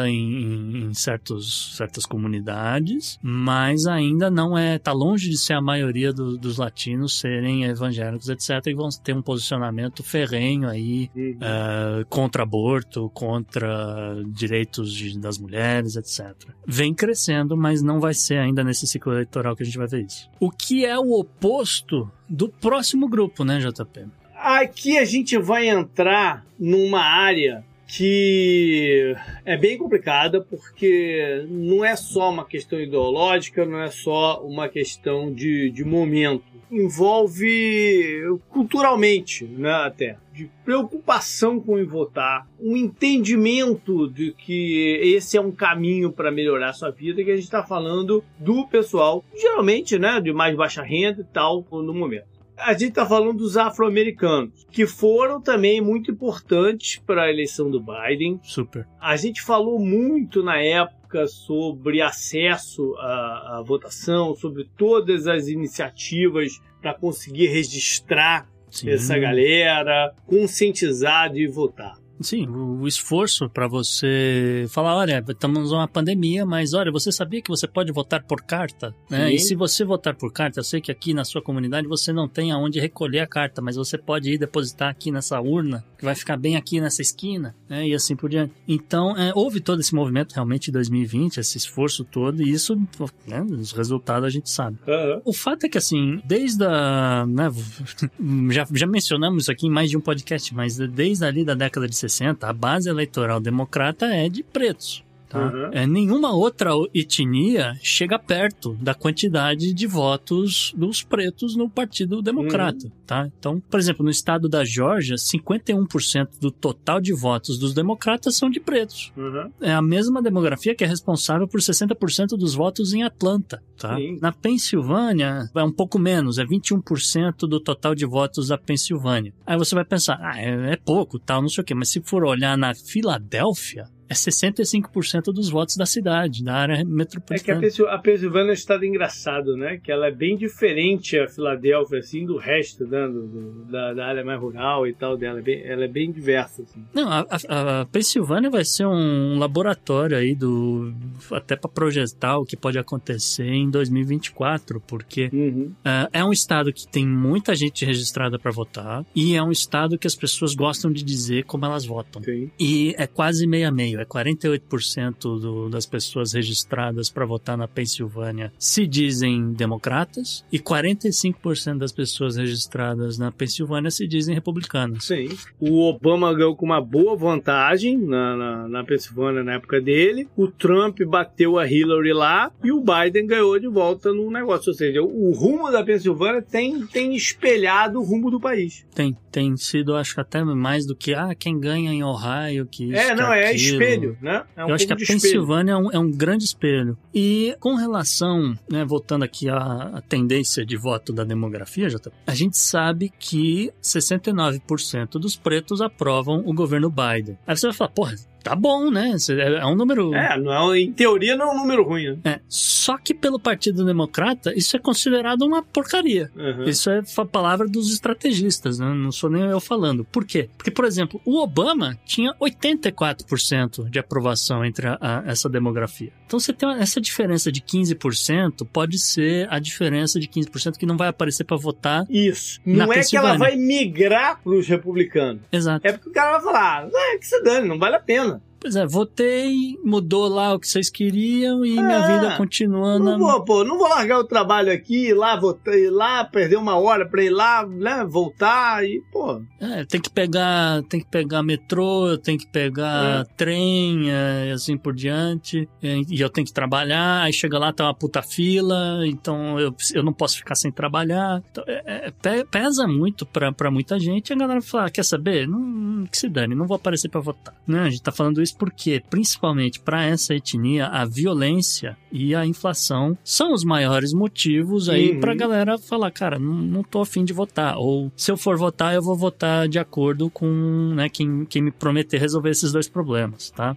em, em- certos, certas comunidades, mas ainda não é, tá longe de ser a maioria do- dos latinos serem evangélicos, etc., e vão ter um posicionamento ferrenho aí Uhum. eh, contra aborto, contra direitos de- das mulheres, etc. Vem crescendo, mas não vai ser ainda nesse ciclo eleitoral que a gente vai ver isso. O que é o oposto do próximo grupo, né, JP? Aqui a gente vai entrar numa área que é bem complicada porque não é só uma questão ideológica, não é só uma questão de, de momento. Envolve culturalmente, né, até, de preocupação com votar, um entendimento de que esse é um caminho para melhorar a sua vida, que a gente está falando do pessoal, geralmente, né, de mais baixa renda e tal, no momento a gente está falando dos afro-americanos, que foram também muito importantes para a eleição do Biden. Super. A gente falou muito na época sobre acesso à, à votação, sobre todas as iniciativas para conseguir registrar Sim. essa galera, conscientizar de votar. Sim, o, o esforço para você falar, olha, estamos numa pandemia, mas olha, você sabia que você pode votar por carta, né? E se você votar por carta, eu sei que aqui na sua comunidade você não tem aonde recolher a carta, mas você pode ir depositar aqui nessa urna, que vai ficar bem aqui nessa esquina, né? E assim por diante. Então, é, houve todo esse movimento realmente em 2020, esse esforço todo, e isso, né, os resultados a gente sabe. O fato é que, assim, desde a. Né, (laughs) já, já mencionamos isso aqui em mais de um podcast, mas desde ali da década de 60, a base eleitoral democrata é de pretos. Tá? Uhum. É, nenhuma outra etnia chega perto da quantidade de votos dos pretos no Partido Democrata. Tá? Então, por exemplo, no estado da Geórgia, 51% do total de votos dos democratas são de pretos Uhum. é a mesma demografia que é responsável por 60% dos votos em Atlanta, tá? Na Pensilvânia é um pouco menos, é 21% do total de votos da Pensilvânia. Aí você vai pensar, ah, é, é pouco, tal, não sei o quê, mas se for olhar na Filadélfia, é 65% dos votos da cidade, da área É que a, metropolitana. Pensil- a Pensilvânia é um estado engraçado, né? Que ela é bem diferente a Filadélfia, assim, do resto, né? do- do- da, da área mais rural e tal dela. É bem- ela é bem diversa, assim. Não, a, a- a Pensilvânia vai ser um laboratório aí do até para projetar o que pode acontecer em 2024, porque Uhum. ah, é um estado que tem muita gente registrada para votar e é um estado que as pessoas gostam de dizer como elas votam. Sim. E é quase meio é 48% do, das pessoas registradas para votar na Pensilvânia se dizem democratas e 45% das pessoas registradas na Pensilvânia se dizem republicanas. Sim. O Obama ganhou com uma boa vantagem na, na, na Pensilvânia na época dele. O Trump bateu a Hillary lá e o Biden ganhou de volta no negócio. Ou seja, o rumo da Pensilvânia tem, tem espelhado o rumo do país. Tem, tem sido, acho que até mais do que, ah, quem ganha em Ohio, que isso, é, que não, é aquilo. espelho, né? É um Eu acho que a. Pensilvânia é um, é um grande espelho. E com relação, né, voltando aqui à, à tendência de voto da demografia, Jota, a gente sabe que 69% dos pretos aprovam o governo Biden. Aí você vai falar, porra, tá bom, né? É é um número. É, não é, em teoria não é um número ruim, né? É, Só que pelo Partido Democrata, isso é considerado uma porcaria. Uhum. Isso é a palavra dos estrategistas, né? não sou nem eu falando. Por quê? Porque, por exemplo, o Obama tinha 84% de aprovação entre a- a- essa demografia. Então você tem essa diferença de 15%, pode ser a diferença de 15% que não vai aparecer para votar. Isso. Não é que ela vai migrar pros republicanos. Exato. É porque o cara vai falar, ah, é que se dane, não vale a pena. Pois é, votei, mudou lá o que vocês queriam e minha É. vida continua na. Não vou, pô, não vou largar o trabalho aqui, ir lá, votar, ir lá, perder uma hora pra ir lá, né, voltar e, pô. É, tem que pegar, tem que pegar metrô, tem que pegar trem, é, e assim por diante. é, E eu tenho que trabalhar, aí chega lá, tá uma puta fila, então eu, eu não posso ficar sem trabalhar. Então, é- é- pe- pesa muito pra, pra muita gente. E a galera fala, "Ah, quer saber? Não, que se dane, não vou aparecer pra votar. Né? A gente tá falando isso porque, principalmente pra essa etnia, a violência e a inflação são os maiores motivos aí Uhum. pra galera falar, cara, não, não tô afim de votar. Ou se eu for votar, eu vou votar de acordo com né, quem, quem me prometer resolver esses dois problemas, tá?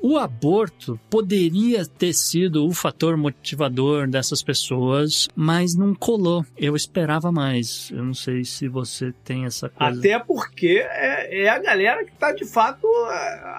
O aborto poderia ter sido o fator motivador dessas pessoas, mas não colou. Eu esperava mais. Eu não sei se você tem essa coisa. Até porque é, é a galera que tá de fato é,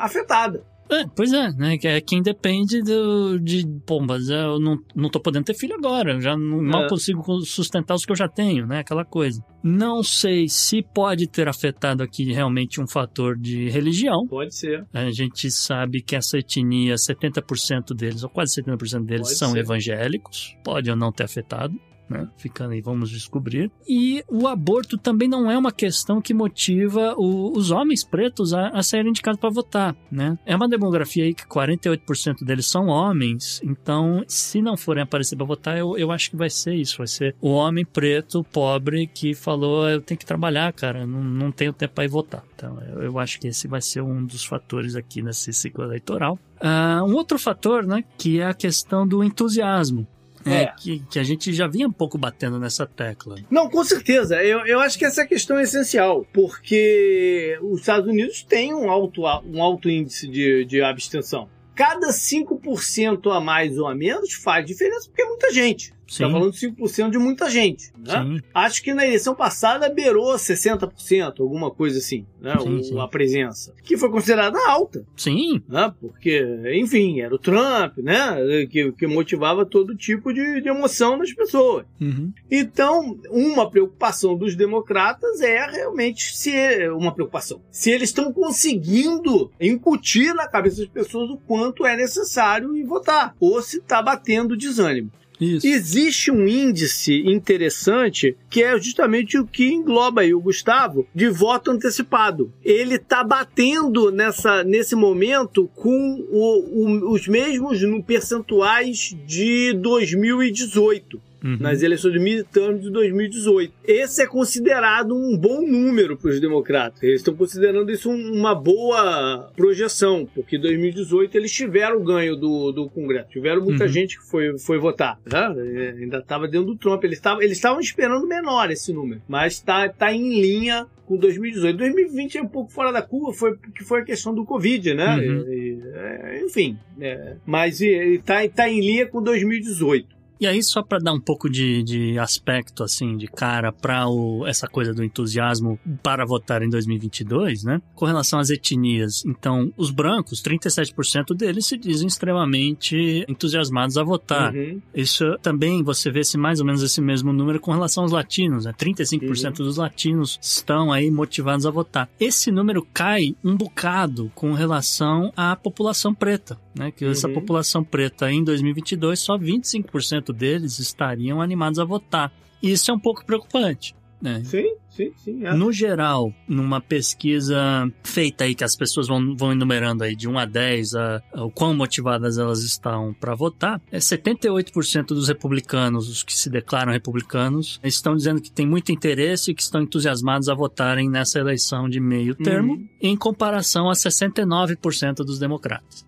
afetada. É, pois é, né? Que é quem depende do, de. Pô, mas eu não, não tô podendo ter filho agora. Eu já não, mal É. consigo sustentar os que eu já tenho, né? Aquela coisa. Não sei se pode ter afetado aqui realmente um fator de religião. Pode ser. A gente sabe que essa etnia, 70% deles, ou quase 70% deles, Pode são ser. evangélicos. Pode ou não ter afetado. Né? Ficando aí, vamos descobrir. E o aborto também não é uma questão que motiva o- os homens pretos a, a serem indicados para votar, né? É uma demografia aí que 48% deles são homens, então se não forem aparecer para votar, eu, eu acho que vai ser isso, vai ser o homem preto, pobre, que falou, eu tenho que trabalhar, cara, não, não tenho tempo para ir votar. Então, eu, eu acho que esse vai ser um dos fatores aqui nesse ciclo eleitoral. Ah, um outro fator, né, que é a questão do entusiasmo. É, É. que, que a gente já vinha um pouco batendo nessa tecla. Não, com certeza. Eu, eu acho que essa questão é essencial, porque os Estados Unidos têm um alto, um alto índice de, de abstenção. Cada 5% a mais ou a menos faz diferença, porque é muita gente. Você Sim. tá falando de 5% de muita gente. Né? Sim, Acho que na eleição passada beirou 60%, alguma coisa assim, né? Sim, o- sim. a presença. Que foi considerada alta, sim, né? Porque, enfim, era o Trump, né? Que, que motivava todo tipo de, de emoção nas pessoas. uhum. Então, uma preocupação dos democratas é realmente se uma preocupação. Se eles estão conseguindo incutir na cabeça das pessoas o quanto é necessário ir votar, ou se está batendo desânimo. Isso. Existe um índice interessante que é justamente o que engloba aí o Gustavo de voto antecipado. Ele está batendo nessa, nesse momento com o- o- os mesmos percentuais de 2018. Uhum. nas eleições de midterm de 2018. Esse é considerado um bom número para os democratas. Eles estão considerando isso um- uma boa projeção, porque em 2018 eles tiveram o ganho do, do Congresso. Tiveram muita Uhum. gente que foi, foi votar. né? Ainda estava dentro do Trump. Eles estavam eles esperando menor esse número, mas está tá em linha com 2018. 2020 é um pouco fora da curva, foi porque foi a questão do Covid, né? Uhum. E- e, é, enfim, é, mas está tá em linha com 2018. E aí, só para dar um pouco de, de aspecto, assim, de cara para essa coisa do entusiasmo para votar em 2022, né? Com relação às etnias, então, os brancos, 37% deles se dizem extremamente entusiasmados a votar. Uhum. Isso também você vê esse, mais ou menos esse mesmo número com relação aos latinos, né? 35% dos latinos estão aí motivados a votar. Esse número cai um bocado com relação à população preta, né? Que essa Uhum. população preta em 2022 só 25% deles estariam animados a votar. E isso é um pouco preocupante. Né? Sim, sim, sim. é. No geral, numa pesquisa feita aí que as pessoas vão, vão enumerando aí de 1 a 10 a, a o quão motivadas elas estão para votar, é 78% dos republicanos, os que se declaram republicanos, estão dizendo que tem muito interesse e que estão entusiasmados a votarem nessa eleição de meio termo, Uhum. em comparação a 69% dos democratas.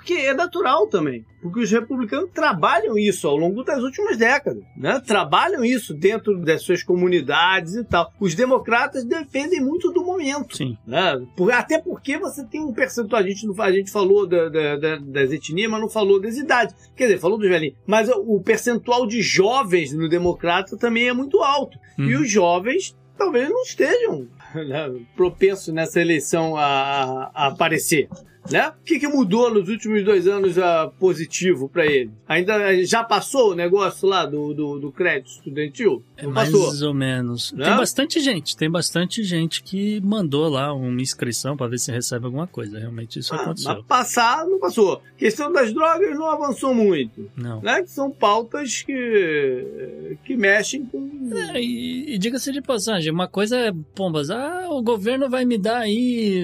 Porque é natural também. Porque os republicanos trabalham isso ao longo das últimas décadas. Né? Trabalham isso dentro das suas comunidades e tal. Os democratas dependem muito do momento. Sim. né? Até porque você tem um percentual. A gente, não, a gente falou da- da- da- das etnias, mas não falou das idades. Quer dizer, falou dos velhinhos. Mas o, percentual de jovens no democrata também é muito alto. E Uhum. os jovens talvez não estejam né, propensos nessa eleição a, a aparecer. Né? O que, que mudou nos últimos dois anos a positivo para ele? Ainda já passou o negócio lá do, do, do crédito estudantil? É Não mais passou. ou menos. Né? Tem bastante gente, tem bastante gente que mandou lá uma inscrição para ver se recebe alguma coisa. Realmente isso Ah, aconteceu. mas passar não passou. Questão das drogas não avançou muito. Não. Né? Que são pautas que, que mexem com. É, e, e diga-se de passagem, uma coisa é, pombas, ah, o governo vai me dar aí,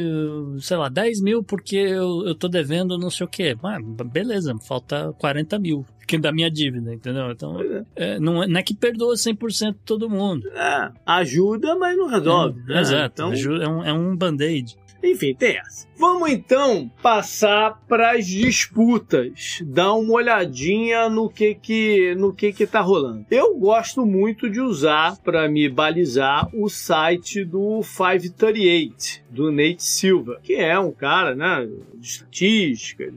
sei lá, 10 mil porque eu, eu tô devendo não sei o quê. Ah, beleza, falta 40 mil que da minha dívida, entendeu? Então, é. é, não, é, não é que perdoa 100% todo mundo. É, ajuda, mas não resolve. É, né? Exato, Então, aju- é um, é um band-aid. Enfim, tem essa. Vamos então passar para as disputas, dar uma olhadinha no que que no que que tá rolando. Eu gosto muito de usar para me balizar o site do 538 do Nate Silva, que é um cara, né, de estatística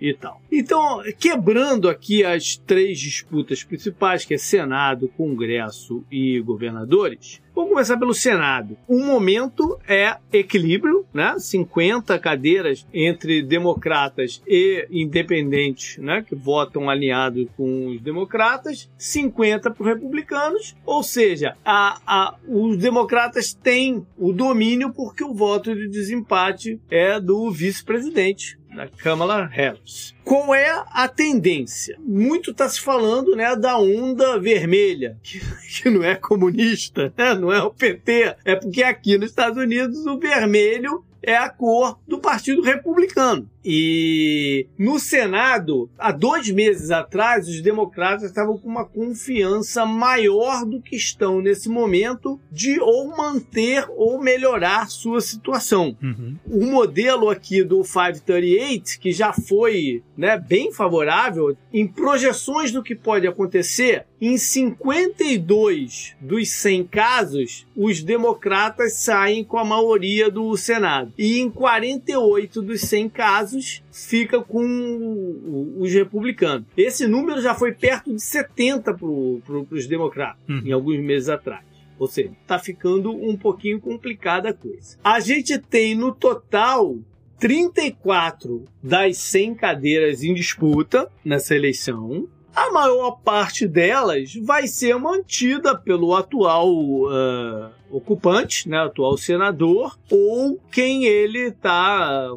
e tal. Então, quebrando aqui as três disputas principais, que é Senado, Congresso e governadores, Vamos começar pelo Senado. O momento é equilíbrio, né? 50 cadeiras entre democratas e independentes, né? Que votam alinhados com os democratas, 50 para os republicanos, ou seja, a, a, os democratas têm o domínio porque o voto de desempate é do vice-presidente, da Kamala Harris. Qual é a tendência? Muito está se falando né, da onda vermelha, (laughs) que, que não é comunista, né, não é o PT, é porque aqui nos Estados Unidos o vermelho é a cor do Partido Republicano. E no Senado, há dois meses atrás, os democratas estavam com uma confiança maior do que estão nesse momento de ou manter ou melhorar sua situação Uhum. o modelo aqui do 538, que já foi né, bem favorável, em projeções do que pode acontecer, em 52 dos 100 casos, os democratas saem com a maioria do Senado. E em 48 dos 100 casos, fica com os republicanos. Esse número já foi perto de 70 para os democratas, Uhum. em alguns meses atrás. Ou seja, tá ficando um pouquinho complicada a coisa. A gente tem no total 34 das 100 cadeiras em disputa nessa eleição. A maior parte delas vai ser mantida pelo atual ah, ocupante, né, atual senador, ou quem ele está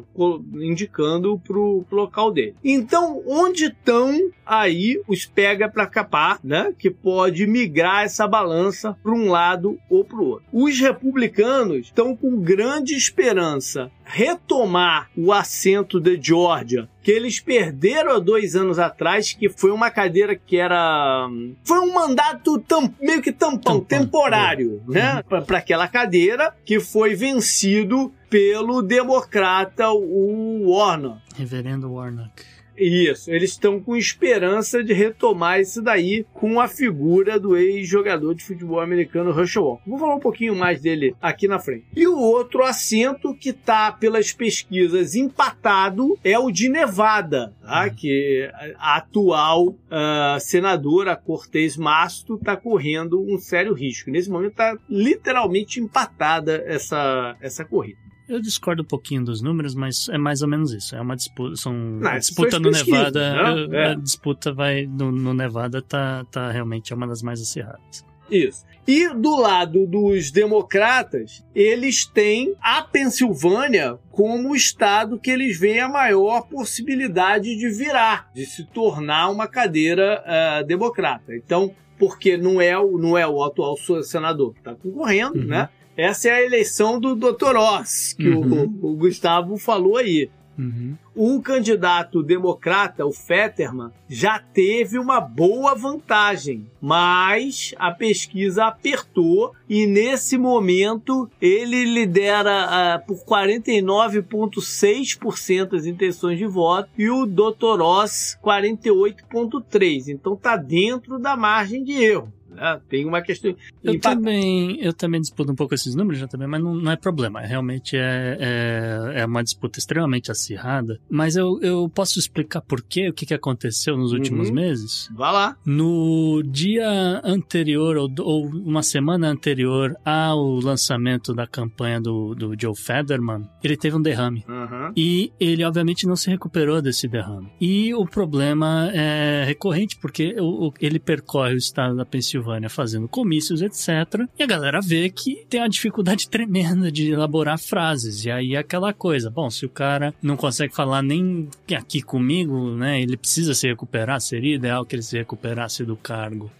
indicando para o local dele. Então, onde estão aí os pega para capar, né, que pode migrar essa balança para um lado ou para o outro? Os republicanos estão com grande esperança retomar o assento de Georgia que eles perderam há dois anos atrás, que foi uma cadeira que era. Foi um mandato tam, meio que tampão, tampão temporário, é. né? Uhum. Para aquela cadeira, que foi vencido pelo democrata o Warnock. Reverendo Warnock. Isso, eles estão com esperança de retomar isso daí com a figura do ex-jogador de futebol americano Russell Walker. Vou falar um pouquinho mais dele aqui na frente. E o outro assento que está pelas pesquisas empatado é o de Nevada, tá? Uhum. que a atual uh, senadora Cortez Masto está correndo um sério risco. Nesse momento está literalmente empatada essa, essa corrida. Eu discordo um pouquinho dos números, mas é mais ou menos isso. É uma disputa. São, Não, a disputa no Nevada. Né? É. A disputa vai. No, no, Nevada tá, tá realmente é uma das mais acirradas. Isso. E do lado dos democratas, eles têm a Pensilvânia como o estado que eles veem a maior possibilidade de virar, de se tornar uma cadeira uh, democrata. Então, porque não é o, não é o atual senador que está concorrendo, uhum. né? Essa é a eleição do Dr. Oz, que uhum. o, o, Gustavo falou aí. Uhum. O candidato democrata, o Fetterman, já teve uma boa vantagem, mas a pesquisa apertou e nesse momento ele lidera uh, por 49,6% as intenções de voto e o Dr. Oz 48,3%. Então está dentro da margem de erro. Né? Tem uma questão. Eu também, eu também disputo um pouco esses números já também, mas não, não é problema. Realmente é, é, é, uma disputa extremamente acirrada. Mas eu, eu posso explicar por quê, o que, que aconteceu nos últimos uhum. meses? Vá lá. No dia anterior, ou, ou, uma semana anterior ao lançamento da campanha do, do Joe Federman, ele teve um derrame. Uhum. E ele, obviamente, não se recuperou desse derrame. E o problema é recorrente, porque ele percorre o estado da Pensilvânia Pensilvânia fazendo comícios, etc. E a galera vê que tem uma dificuldade (laughs) tremenda de elaborar frases. E aí é aquela coisa, bom, se o cara não consegue falar nem aqui comigo, né, ele precisa se recuperar, seria ideal que ele se recuperasse do cargo.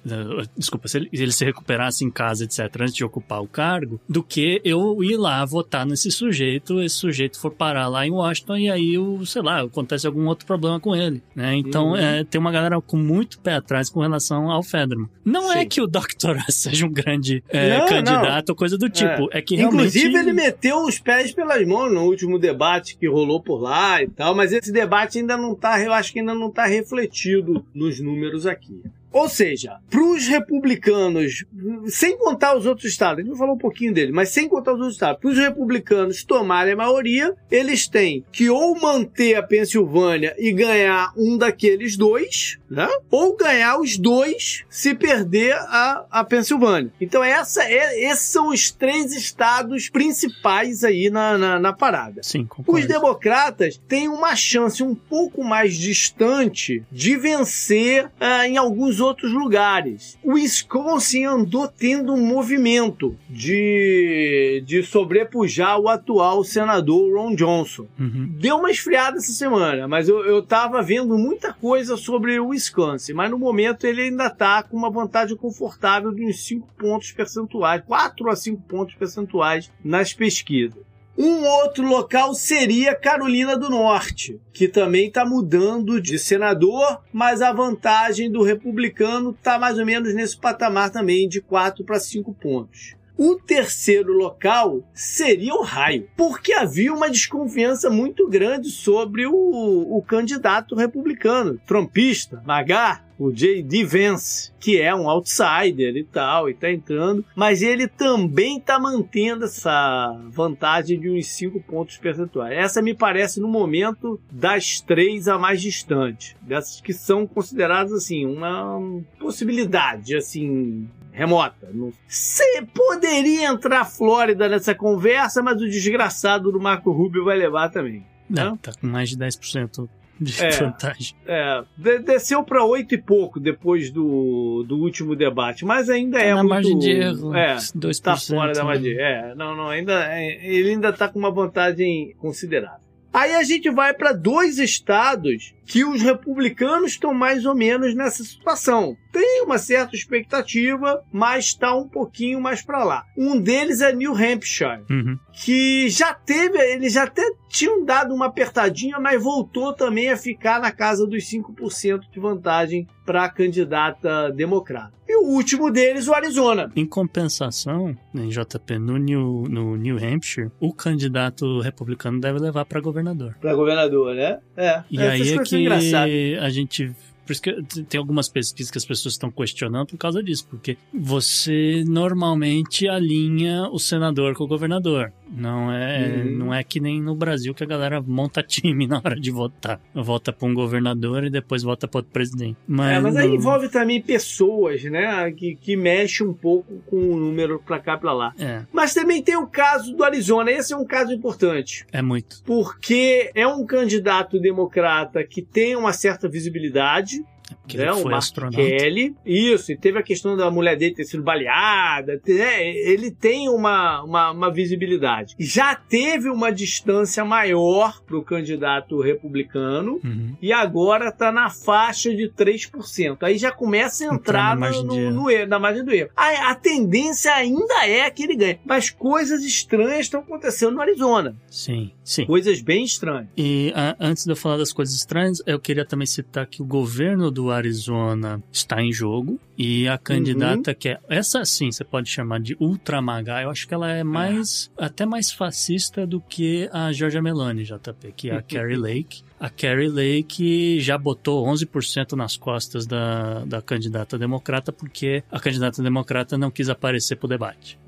Desculpa, se ele, se recuperasse em casa, etc., antes de ocupar o cargo, do que eu ir lá votar nesse sujeito, esse sujeito for parar lá em Washington e aí, o, sei lá, acontece algum outro problema com ele, né? Então, uhum. é, tem uma galera com muito pé atrás com relação ao Federman. Não é Sim. é que que o Dr. (laughs) seja um grande é, não, candidato ou coisa do tipo. É, é que realmente... Inclusive, ele meteu os pés pelas mãos no último debate que rolou por lá e tal, mas esse debate ainda não tá, eu acho que ainda não tá refletido nos números aqui. Ou seja, para os republicanos, sem contar os outros estados, a gente vai falar um pouquinho dele, mas sem contar os outros estados, para os republicanos tomarem a maioria, eles têm que ou manter a Pensilvânia e ganhar um daqueles dois, né? Ou ganhar os dois se perder a, a Pensilvânia. Então essa é, esses são os três estados principais aí na, na, na parada. Sim, concordo. Os democratas têm uma chance um pouco mais distante de vencer uh, em alguns outros lugares. O Wisconsin andou tendo um movimento de, de sobrepujar o atual senador Ron Johnson. Uhum. Deu uma esfriada essa semana, mas eu, eu tava vendo muita coisa sobre o Wisconsin, mas no momento ele ainda tá com uma vantagem confortável de uns 5 pontos percentuais, 4 a 5 pontos percentuais nas pesquisas. Um outro local seria Carolina do Norte, que também está mudando de senador, mas a vantagem do republicano está mais ou menos nesse patamar também de 4 para 5 pontos. O terceiro local seria o raio, porque havia uma desconfiança muito grande sobre o, o candidato republicano, trompista, Magar, o J.D. Vance, que é um outsider e tal, e tá entrando, mas ele também tá mantendo essa vantagem de uns 5 pontos percentuais. Essa me parece, no momento, das três a mais distante, dessas que são consideradas, assim, uma possibilidade, assim, remota. Você poderia entrar a Flórida nessa conversa, mas o desgraçado do Marco Rubio vai levar também. Não, né? tá com mais de 10% de É. vantagem. É, de- desceu para oito e pouco depois do, do último debate, mas ainda é Tá na muito... margem de erro, É, 2%. tá fora da né? margem. É, não, não, ainda é, ele ainda tá com uma vantagem considerável. Aí a gente vai para dois estados que os republicanos estão mais ou menos nessa situação. Tem uma certa expectativa, mas está um pouquinho mais para lá. Um deles é New Hampshire, Uhum. que já teve, eles já até tinham dado uma apertadinha, mas voltou também a ficar na casa dos 5% de vantagem para a candidata democrata. E o último deles, o Arizona. Em compensação, em JP, no New, no New Hampshire, o candidato republicano deve levar para governador. Para governador, né? É. E Essas aí é coisas são que engraçadas. a gente. Por isso que tem algumas pesquisas que as pessoas estão questionando por causa disso, porque você normalmente alinha o senador com o governador. Não é, Uhum. não é que nem no Brasil que a galera monta time (laughs) na hora de votar. Vota para um governador e depois vota para outro presidente. Mas, É, mas aí envolve também pessoas, né? Que, que mexe um pouco com o número pra cá e pra lá. É, Mas também tem o caso do Arizona. Esse é um caso importante. é muito. Porque é um candidato democrata que tem uma certa visibilidade. Porque né, ele o foi astronauta. Kelly. Isso, e teve a questão da mulher dele ter sido baleada. né, Ele tem uma, uma, uma visibilidade. Já teve uma distância maior para o candidato republicano. Uhum. E agora está na faixa de 3%. Aí já começa a Entrar na no, margem no, no erro, na margem do erro. A, a tendência ainda é que ele ganhe. Mas coisas estranhas estão acontecendo no Arizona. Sim, sim. Coisas bem estranhas. E a- antes de eu falar das coisas estranhas, eu queria também citar que o governo do Arizona está em jogo e a candidata que é essa sim você pode chamar de ultramaga. Eu acho que ela é mais até mais fascista do que a Georgia Meloni, JP, que é a (laughs) Carrie Lake. A Carrie Lake já botou 11% nas costas da, da candidata democrata porque a candidata democrata não quis aparecer pro debate.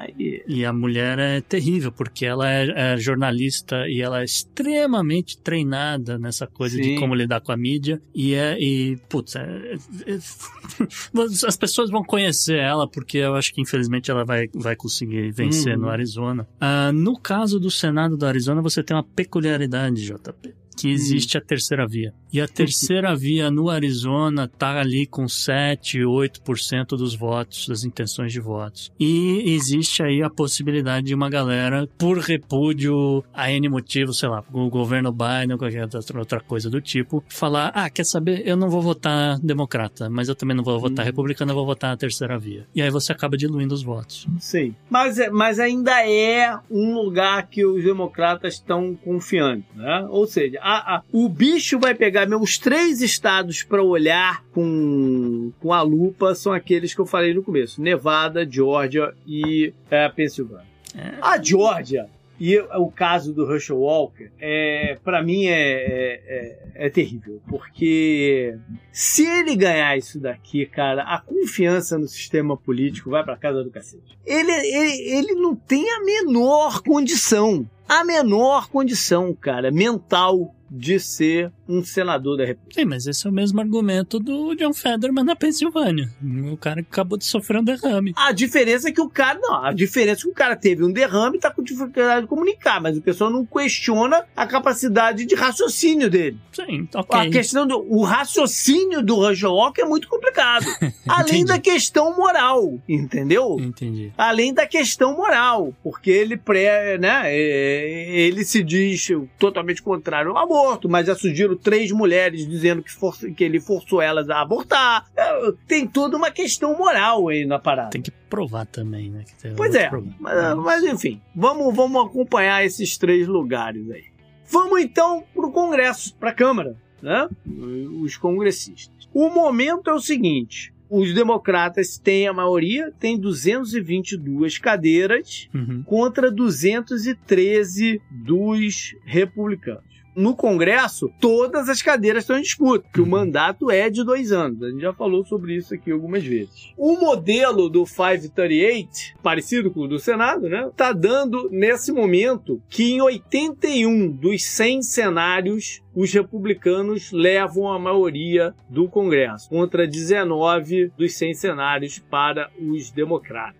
Aí, E a mulher é terrível, porque ela é, é jornalista e ela é extremamente treinada nessa coisa Sim. de como lidar com a mídia. E é. E, putz, é- é- é- as pessoas vão conhecer ela, porque eu acho que infelizmente ela vai, vai conseguir vencer Uhum. no Arizona. Ah, no caso do Senado do Arizona, você tem uma peculiaridade, JP. Que existe a terceira via. E a terceira (laughs) via no Arizona tá ali com 7, 8% dos votos, das intenções de votos. E existe aí a possibilidade de uma galera, por repúdio a N motivo, sei lá, o governo Biden ou qualquer outra- coisa do tipo, falar: ah, quer saber? Eu não vou votar democrata, mas eu também não vou votar Hum. republicano, eu vou votar a terceira via. E aí você acaba diluindo os votos. sim. Mas, é- mas ainda é um lugar que os democratas estão confiantes, né? Ou seja, a- a- o bicho vai pegar meus três estados para olhar com, com a lupa são aqueles que eu falei no começo: Nevada, Georgia e é, Pensilvânia. É. A Georgia e o caso do Herschel Walker, é, para mim é, é, é- é terrível, porque se ele ganhar isso daqui, cara, a confiança no sistema político vai pra casa do cacete. Ele, ele, ele não tem a menor condição, a menor condição, cara, mental de ser um senador da República. Sim, mas esse é o mesmo argumento do John Federman na Pensilvânia. O cara que acabou de sofrer um derrame. A diferença é que o cara, não, a diferença é que o cara teve um derrame e tá com dificuldade de comunicar, mas o pessoal não questiona a capacidade de raciocínio dele. Sim, ok. A questão do o raciocínio do Roger Walker é muito complicado. (laughs) Além da questão moral, entendeu? Entendi. Além da questão moral, porque ele pré, né, é, ele se diz totalmente contrário ao aborto, mas já surgiram três mulheres dizendo que, for- que ele forçou elas a abortar. É, Tem toda uma questão moral aí na parada. Tem que provar também, né? tem Pois é, mas, mas enfim, vamos, vamos acompanhar esses três lugares aí. Vamos então para o Congresso, para a Câmara, né? Os congressistas. O momento é o seguinte: os democratas têm a maioria, têm 222 cadeiras Uhum. contra 213 dos republicanos. No Congresso, todas as cadeiras estão em disputa, porque o mandato é de dois anos. A gente já falou sobre isso aqui algumas vezes. O modelo do 538, parecido com o do Senado, né? Tá dando, nesse momento, que em 81 dos 100 cenários, os republicanos levam a maioria do Congresso, contra 19 dos 100 cenários para os democratas.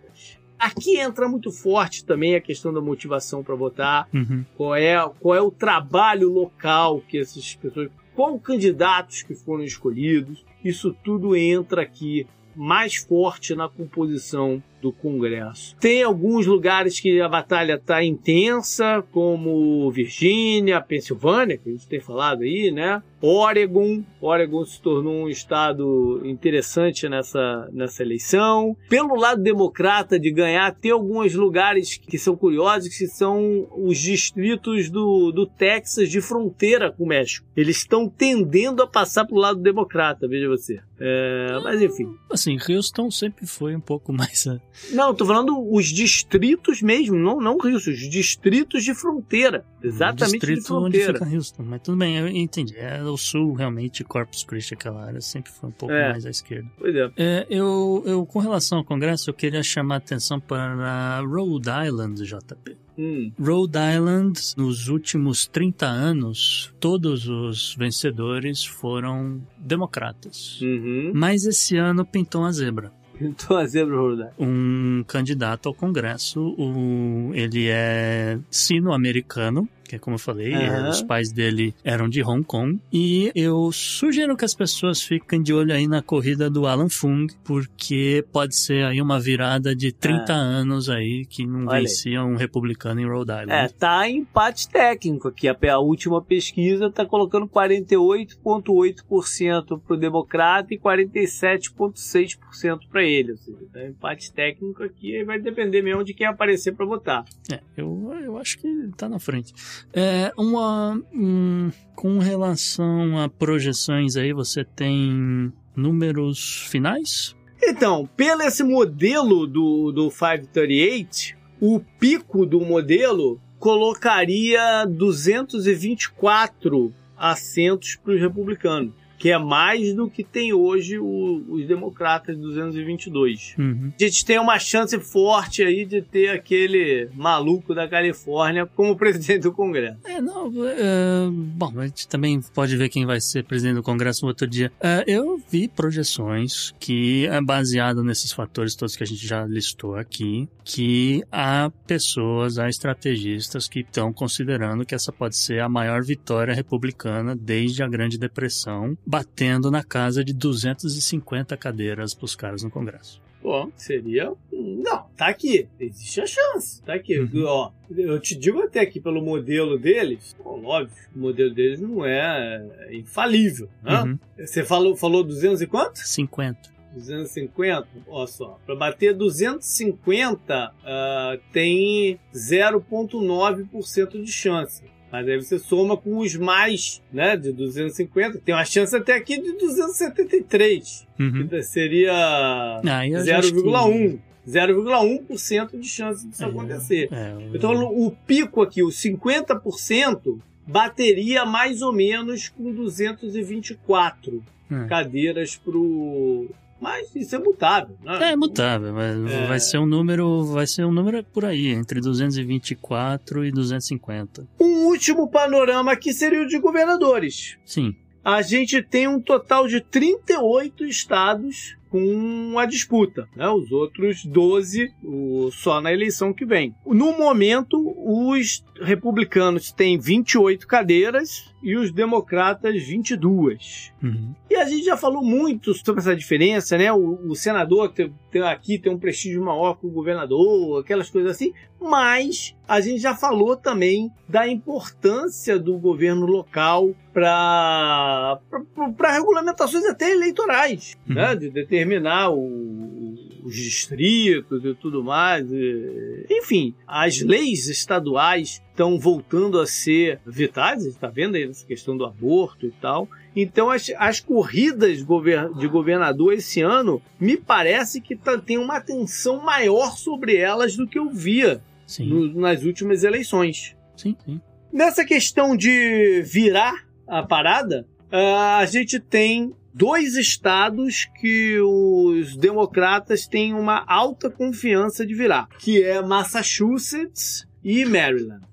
Aqui entra muito forte também a questão da motivação para votar, Uhum. qual é, qual é o trabalho local que essas pessoas. qual candidatos que foram escolhidos. Isso tudo entra aqui mais forte na composição do Congresso. Tem alguns lugares que a batalha está intensa, como Virgínia, Pensilvânia, que a gente tem falado aí, né? Oregon, Oregon se tornou um estado interessante nessa, nessa eleição. Pelo lado democrata de ganhar, tem alguns lugares que são curiosos, que são os distritos do, do Texas de fronteira com o México. Eles estão tendendo a passar para o lado democrata, veja você. É, mas enfim. Assim, Houston sempre foi um pouco (laughs) mais não, tô falando os distritos mesmo, não, não Rio, os distritos de fronteira. Exatamente o distrito de fronteira. onde fica Houston. Mas tudo bem, eu entendi. É o sul, realmente, Corpus Christi, aquela área, sempre foi um pouco É. mais à esquerda. Pois é. É, eu, eu, com relação ao Congresso, eu queria chamar a atenção para Rhode Island, JP. Hum, Rhode Island, nos últimos 30 anos, todos os vencedores foram democratas. uhum. Mas esse ano pintou uma zebra. (laughs) Um candidato ao Congresso, o, ele é sino-americano, que é como eu falei, Aham. os pais dele eram de Hong Kong. E eu sugiro que as pessoas fiquem de olho aí na corrida do Alan Fung, porque pode ser aí uma virada de 30 Ah. anos aí que não Olha vencia um republicano em Rhode Island. É, tá em empate técnico aqui. A, última pesquisa tá colocando 48,8% pro democrata e 47,6% para ele. Ou seja, tá em empate técnico aqui e vai depender mesmo de quem aparecer para votar. É, eu, eu acho que tá na frente. É, uma, um, com relação a projeções aí, você tem números finais? Então, pelo esse modelo do, do 538, o pico do modelo colocaria 224 assentos para os republicanos, que é mais do que tem hoje o- os democratas 222. Uhum. A gente tem uma chance forte aí de ter aquele maluco da Califórnia como (laughs) presidente do Congresso. É, não, é, bom, a gente também pode ver quem vai ser presidente do Congresso no outro dia. É, eu vi projeções que, é baseado nesses fatores todos que a gente já listou aqui, que há pessoas, há estrategistas que estão considerando que essa pode ser a maior vitória republicana desde a Grande Depressão, batendo na casa de 250 cadeiras para os caras no Congresso. Bom, seria. Não, tá aqui. Existe a chance. Tá aqui. Uhum. Ó, eu te digo até que pelo modelo deles, bom, óbvio, o modelo deles não é infalível. Né? Uhum. Você falou, falou 200 e quanto? 50. 250? Olha só. Para bater 250, ah, tem 0,9% de chance. Mas aí você soma com os mais, né, de 250. Tem uma chance até aqui de 273. Uhum. Que seria Ah, eu já acho que- 0,1. 0,1% de chance disso É, acontecer. É, eu- Então o pico aqui, o 50%, bateria mais ou menos com 224 É. cadeiras pro. Mas isso é mutável, né? É mutável, mas É. vai ser um número, vai ser um número por aí, entre 224 e 250. Um último panorama aqui seria o de governadores. Sim. A gente tem um total de 38 estados com a disputa, né? Os outros 12 o- só na eleição que vem. No momento, os republicanos têm 28 cadeiras e os democratas 22. Uhum. E a gente já falou muito sobre essa diferença, né? O, o senador tem, tem aqui tem um prestígio maior que o governador, aquelas coisas assim. Mas a gente já falou também da importância do governo local para regulamentações até eleitorais, Uhum. né? De determinar o- os distritos e tudo mais. Enfim, as leis estaduais estão voltando a ser vitais, a gente está vendo aí essa questão do aborto e tal. Então, as, as corridas gover- de governador esse ano, me parece que tá, tem uma atenção maior sobre elas do que eu via no- nas últimas eleições. Sim, sim. Nessa questão de virar a parada, ah, a gente tem dois estados que os democratas têm uma alta confiança de virar, que é Massachusetts e Maryland.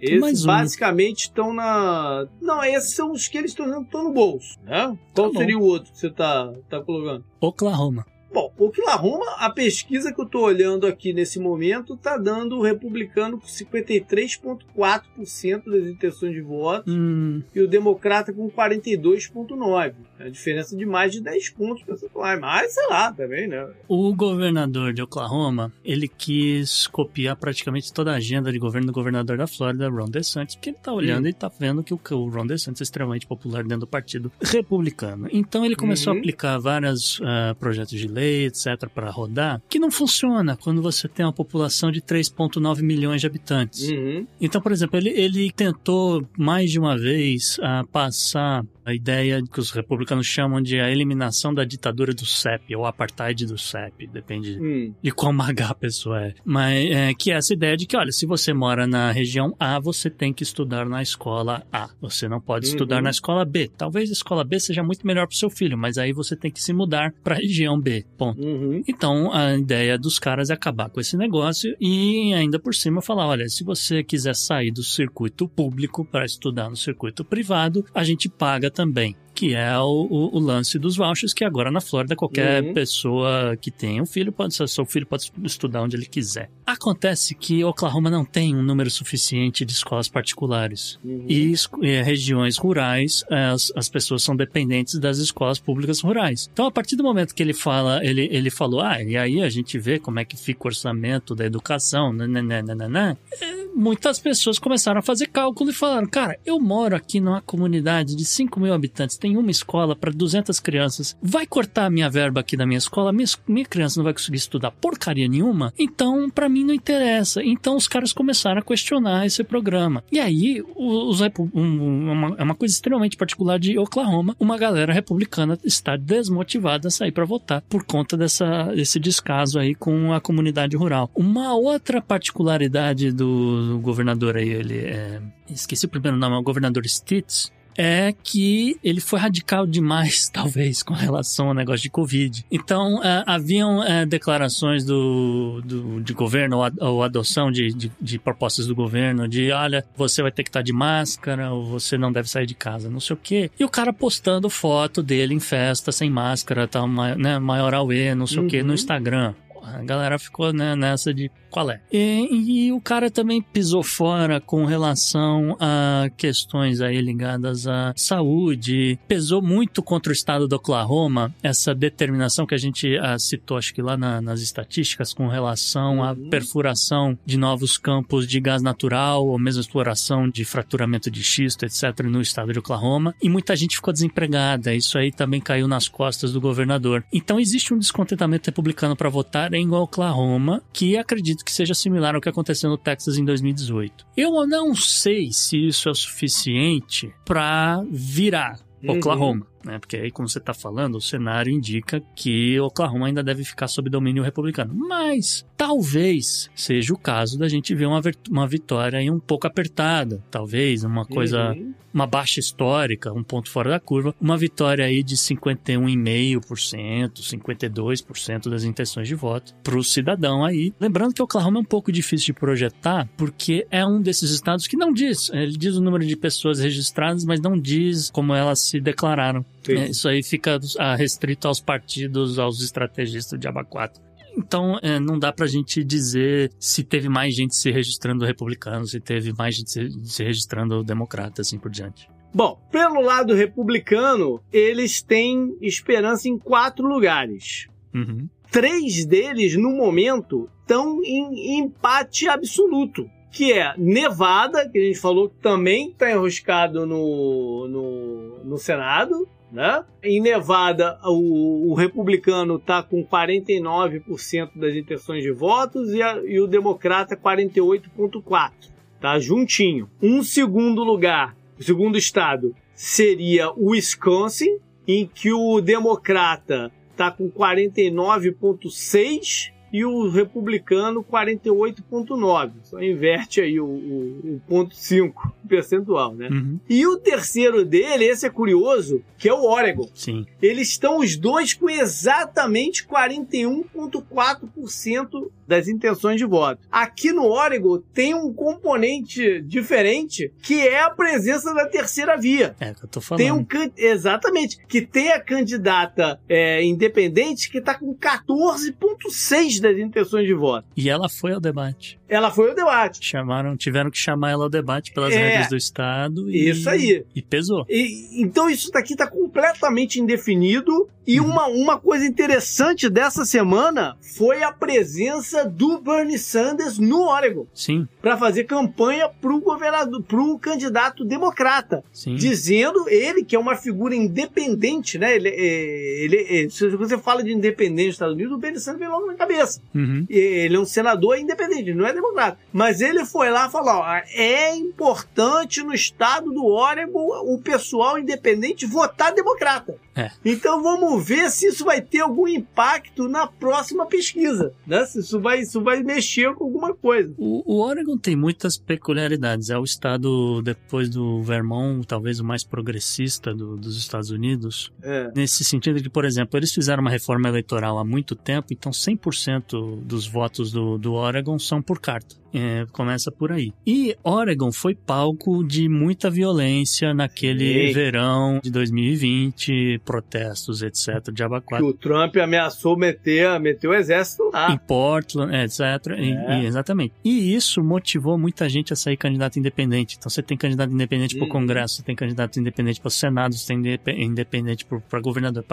Esses basicamente estão na. Não, esses são os que eles estão no bolso, né? Qual Tá seria o outro que você tá, tá colocando? Oklahoma. Bom, Oklahoma, a pesquisa que eu estou olhando aqui nesse momento está dando o republicano com 53,4% das intenções de voto Hum, e o democrata com 42,9%. É a diferença de mais de 10 pontos percentuais. Mas, sei lá, também, né? o governador de Oklahoma, ele quis copiar praticamente toda a agenda de governo do governador da Flórida, Ron DeSantis, porque ele tá olhando Hum. e tá vendo que o, Ron DeSantis é extremamente popular dentro do partido republicano. Então ele começou Uhum. a aplicar vários ah, projetos de lei, etc, para rodar, que não funciona quando você tem uma população de 3,9 milhões de habitantes. Uhum. Então, por exemplo, ele, ele tentou mais de uma vez ah, passar a ideia que os republicanos chamam de a eliminação da ditadura do CEP, ou apartheid do CEP, depende Hum. de qual magá a pessoa é. Mas é, que é essa ideia de que, olha, se você mora na região A, você tem que estudar na escola A. Você não pode Uhum. estudar na escola B. Talvez a escola B seja muito melhor para o seu filho, mas aí você tem que se mudar para a região B. Ponto. Uhum. Então, a ideia dos caras é acabar com esse negócio e ainda por cima falar, olha, se você quiser sair do circuito público para estudar no circuito privado, a gente paga também. Que é o, o- o lance dos vouchers, que agora na Flórida qualquer Uhum. pessoa que tenha um filho pode ser, seu filho pode estudar onde ele quiser. Acontece que Oklahoma não tem um número suficiente de escolas particulares. Uhum. E eh, regiões rurais, as, as pessoas são dependentes das escolas públicas rurais. Então, a partir do momento que ele fala, ele, ele falou, ah, e aí a gente vê como é que fica o orçamento da educação, nananana, eh, muitas pessoas começaram a fazer cálculo e falaram, cara, eu moro aqui numa comunidade de 5 mil habitantes, tem uma escola para 200 crianças, vai cortar a minha verba aqui da minha escola, minha, minha criança não vai conseguir estudar porcaria nenhuma, então para mim não interessa. Então os caras começaram a questionar esse programa. E aí, os, um- uma, é uma coisa extremamente particular de Oklahoma, uma galera republicana está desmotivada a sair para votar por conta dessa, desse descaso aí com a comunidade rural. Uma outra particularidade do, do governador aí, ele é, esqueci o primeiro nome, é o governador Stitz, é que ele foi radical demais, (laughs) talvez, com relação ao negócio de Covid. Então, eh, haviam eh, declarações do, do, de governo ou, a- ou adoção de, de, de propostas do governo de, olha, você vai ter que estar de máscara ou você não deve sair de casa, não sei o quê. E o cara postando foto dele em festa, sem máscara, tal, ma- né, maior auê, não sei o quê, Uhum. no Instagram. A galera ficou né, nessa de qual é. E, e o cara também pisou fora com relação a questões aí ligadas à saúde. Pesou muito contra o estado do Oklahoma essa determinação que a gente ah, citou, acho que lá na- nas estatísticas, com relação à Uhum. perfuração de novos campos de gás natural ou mesmo exploração de fraturamento de xisto, etc., no estado de Oklahoma. E muita gente ficou desempregada. Isso aí também caiu nas costas do governador. Então existe um descontentamento republicano para votar em Oklahoma, que acredito que seja similar ao que aconteceu no Texas em 2018. Eu não sei se isso é o suficiente para virar Uhum. Oklahoma, né? Porque aí, como você está falando, o cenário indica que Oklahoma ainda deve ficar sob domínio republicano. Mas talvez seja o caso da gente ver uma, uma vitória aí um pouco apertada. Talvez uma coisa Uhum. Uma baixa histórica, um ponto fora da curva, uma vitória aí de 51,5%, 52% das intenções de voto para o cidadão aí. Lembrando que Oklahoma é um pouco difícil de projetar, porque é um desses estados que não diz, ele diz o número de pessoas registradas, mas não diz como elas se declararam. É, isso aí fica restrito aos partidos, aos estrategistas de aba 4. Então, é, não dá pra gente dizer se teve mais gente se registrando republicano, se teve mais gente se, registrando democrata, assim por diante. Bom, pelo lado republicano, eles têm esperança em quatro lugares. Uhum. Três deles, no momento, estão em empate absoluto. Que é Nevada, que a gente falou que também está enroscado no, no, no Senado. Né? Em Nevada, o, o republicano está com 49% das intenções de votos e, a- e o democrata 48,4%. Tá juntinho. Um segundo lugar, o segundo estado, seria o Wisconsin, em que o democrata está com 49,6% e o republicano 48,9. Só inverte aí o, o, o ponto 5 percentual, né? Uhum. E o terceiro dele, esse é curioso, que é o Oregon. Sim. Eles estão os dois com exatamente 41,4% das intenções de voto. Aqui no Oregon tem um componente diferente, que é a presença da terceira via. É o que eu tô falando. Tem um exatamente que tem a candidata é, independente que está com 14,6 das intenções de voto. E ela foi ao debate. Ela foi ao debate. Chamaram, tiveram que chamar ela ao debate pelas É. regras do Estado. E, Isso aí. E pesou. E- então isso daqui está completamente indefinido. E Uhum. uma, uma coisa interessante dessa semana foi a presença do Bernie Sanders no Oregon Sim, para fazer campanha para o governador, para o candidato democrata, sim. dizendo ele que é uma figura independente, né? Ele, é- ele, é- se você fala de independente nos Estados Unidos, o Bernie Sanders vem logo na cabeça. Uhum. Ele é um senador independente, não é democrata. Mas ele foi lá falou: ó, é importante no estado do Oregon o pessoal independente votar democrata. É. Então vamos ver se isso vai ter algum impacto na próxima pesquisa. Né? Se isso vai, isso vai mexer com alguma coisa. O, o Oregon tem muitas peculiaridades. É o estado, depois do Vermont, talvez o mais progressista do- dos Estados Unidos. É. Nesse sentido de que, por exemplo, eles fizeram uma reforma eleitoral há muito tempo, então 100% dos votos do, do Oregon são por carta. É, começa por aí. E Oregon foi palco de muita violência naquele verão de 2020, protestos, etc. de Abaquara. o Trump ameaçou meter, meter o exército Em lá. Portland, etc. É. e- exatamente. E isso motivou muita gente a sair candidato independente. Então você tem candidato independente para o. Congresso, você tem candidato independente para o Senado, você tem indep- independente para governador,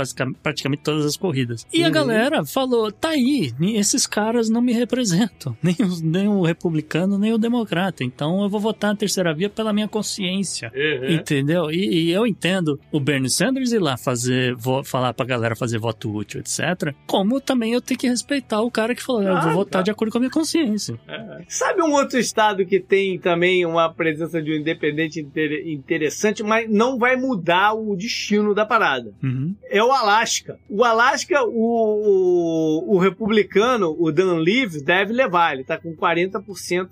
praticamente todas as corridas. E a Uhum. galera falou: tá aí, esses caras não me representam, (laughs) nem, os- nem o republicano, nem o democrata. Então eu vou votar na terceira via pela minha consciência. Uhum. Entendeu? E, e eu entendo o Bernie Sanders ir lá fazer, vo- falar pra galera fazer voto útil, etc. Como também eu tenho que respeitar o cara que falou, eu Ah, vou votar tá. de acordo com a minha consciência. Sabe um outro estado que tem também uma presença de um independente inter- interessante, mas não vai mudar o destino da parada? Uhum. É o Alasca. O Alasca, o, o, o republicano, o Dan Levy, deve levar. Ele tá com 40%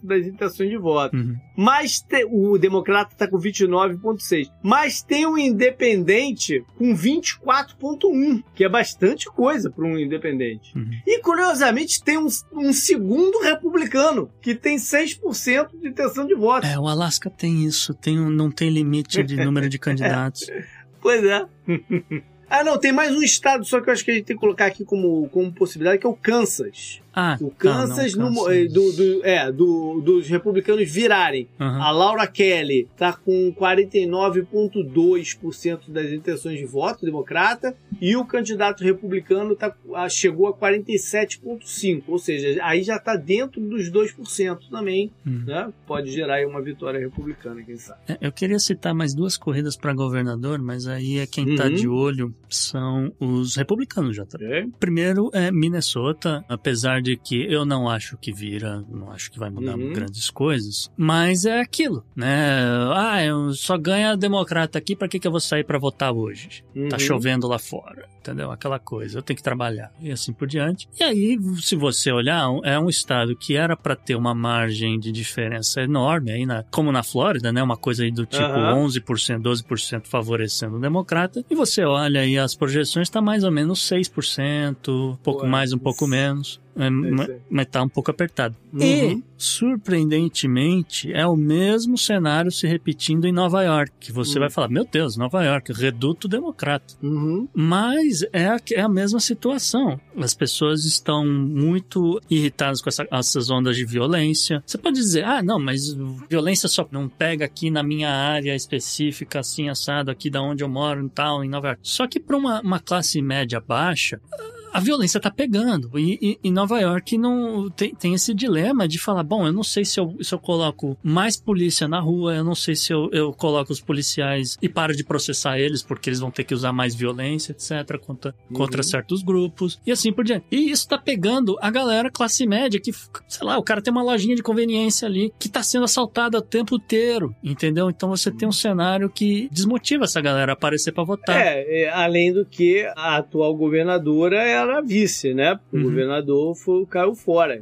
das intenções de voto. Uhum. Mas te- o democrata tá com 29,6. Mas tem um independente com 24,1, que é bastante coisa para um independente. Uhum. E curiosamente tem um, um segundo republicano que tem 6% de intenção de voto. É, o Alasca tem isso, tem um- não tem limite de número de (laughs) candidatos. Pois é. (laughs) ah, não, tem mais um estado só que eu acho que a gente tem que colocar aqui como, como possibilidade, que é o Kansas. Ah, O tá, Kansas, não, no- Kansas. eh, do, do- é, do- dos republicanos virarem. Aham. A Laura Kelly tá com 49,2% das intenções de voto democrata e o candidato republicano tá, chegou a 47,5%. Ou seja, aí já está dentro dos 2% também. Hum. Né? Pode gerar aí uma vitória republicana, quem sabe. É, Eu queria citar mais duas corridas para governador, mas aí é quem tá Uhum. de olho são os republicanos já. Tá? É? Primeiro é Minnesota, apesar de que eu não acho que vira, não acho que vai mudar Uhum. grandes coisas, mas é aquilo, né? Ah, eu só ganha democrata aqui, pra que, que eu vou sair pra votar hoje? Tá Uhum. chovendo lá fora, entendeu? Aquela coisa, eu tenho que trabalhar e assim por diante. E aí, se você olhar, é um estado que era pra ter uma margem de diferença enorme, aí na, como na Flórida, né? Uma coisa aí do tipo Aham. 11%, 12% favorecendo o democrata. E você olha aí as projeções, tá mais ou menos 6%, um pouco Ué, mais, um pouco isso- menos. É, ma- sei. mas tá um pouco apertado. Uhum. E, surpreendentemente, é o mesmo cenário se repetindo em Nova York. Você Hum. vai falar, meu Deus, Nova York, reduto democrata. Uhum. Mas é a, é a mesma situação. As pessoas estão muito irritadas com essa- essas ondas de violência. Você pode dizer, ah, não, mas violência só não pega aqui na minha área específica, assim, assado, aqui da onde eu moro e tal, em Nova York. Só que para uma, uma classe média baixa, a violência tá pegando. E, e, e Nova York não tem, tem esse dilema de falar: bom, eu não sei se eu, se eu coloco mais polícia na rua, eu não sei se eu, eu coloco os policiais e paro de processar eles, porque eles vão ter que usar mais violência, etc., contra, contra certos grupos, e assim por diante. E isso tá pegando a galera classe média, que, sei lá, o cara tem uma lojinha de conveniência ali, que tá sendo assaltada o tempo inteiro, entendeu? Então você tem um cenário que desmotiva essa galera a aparecer pra votar. É, é, além do que a atual governadora ela para vice, né? O Uhum. governador foi, caiu fora.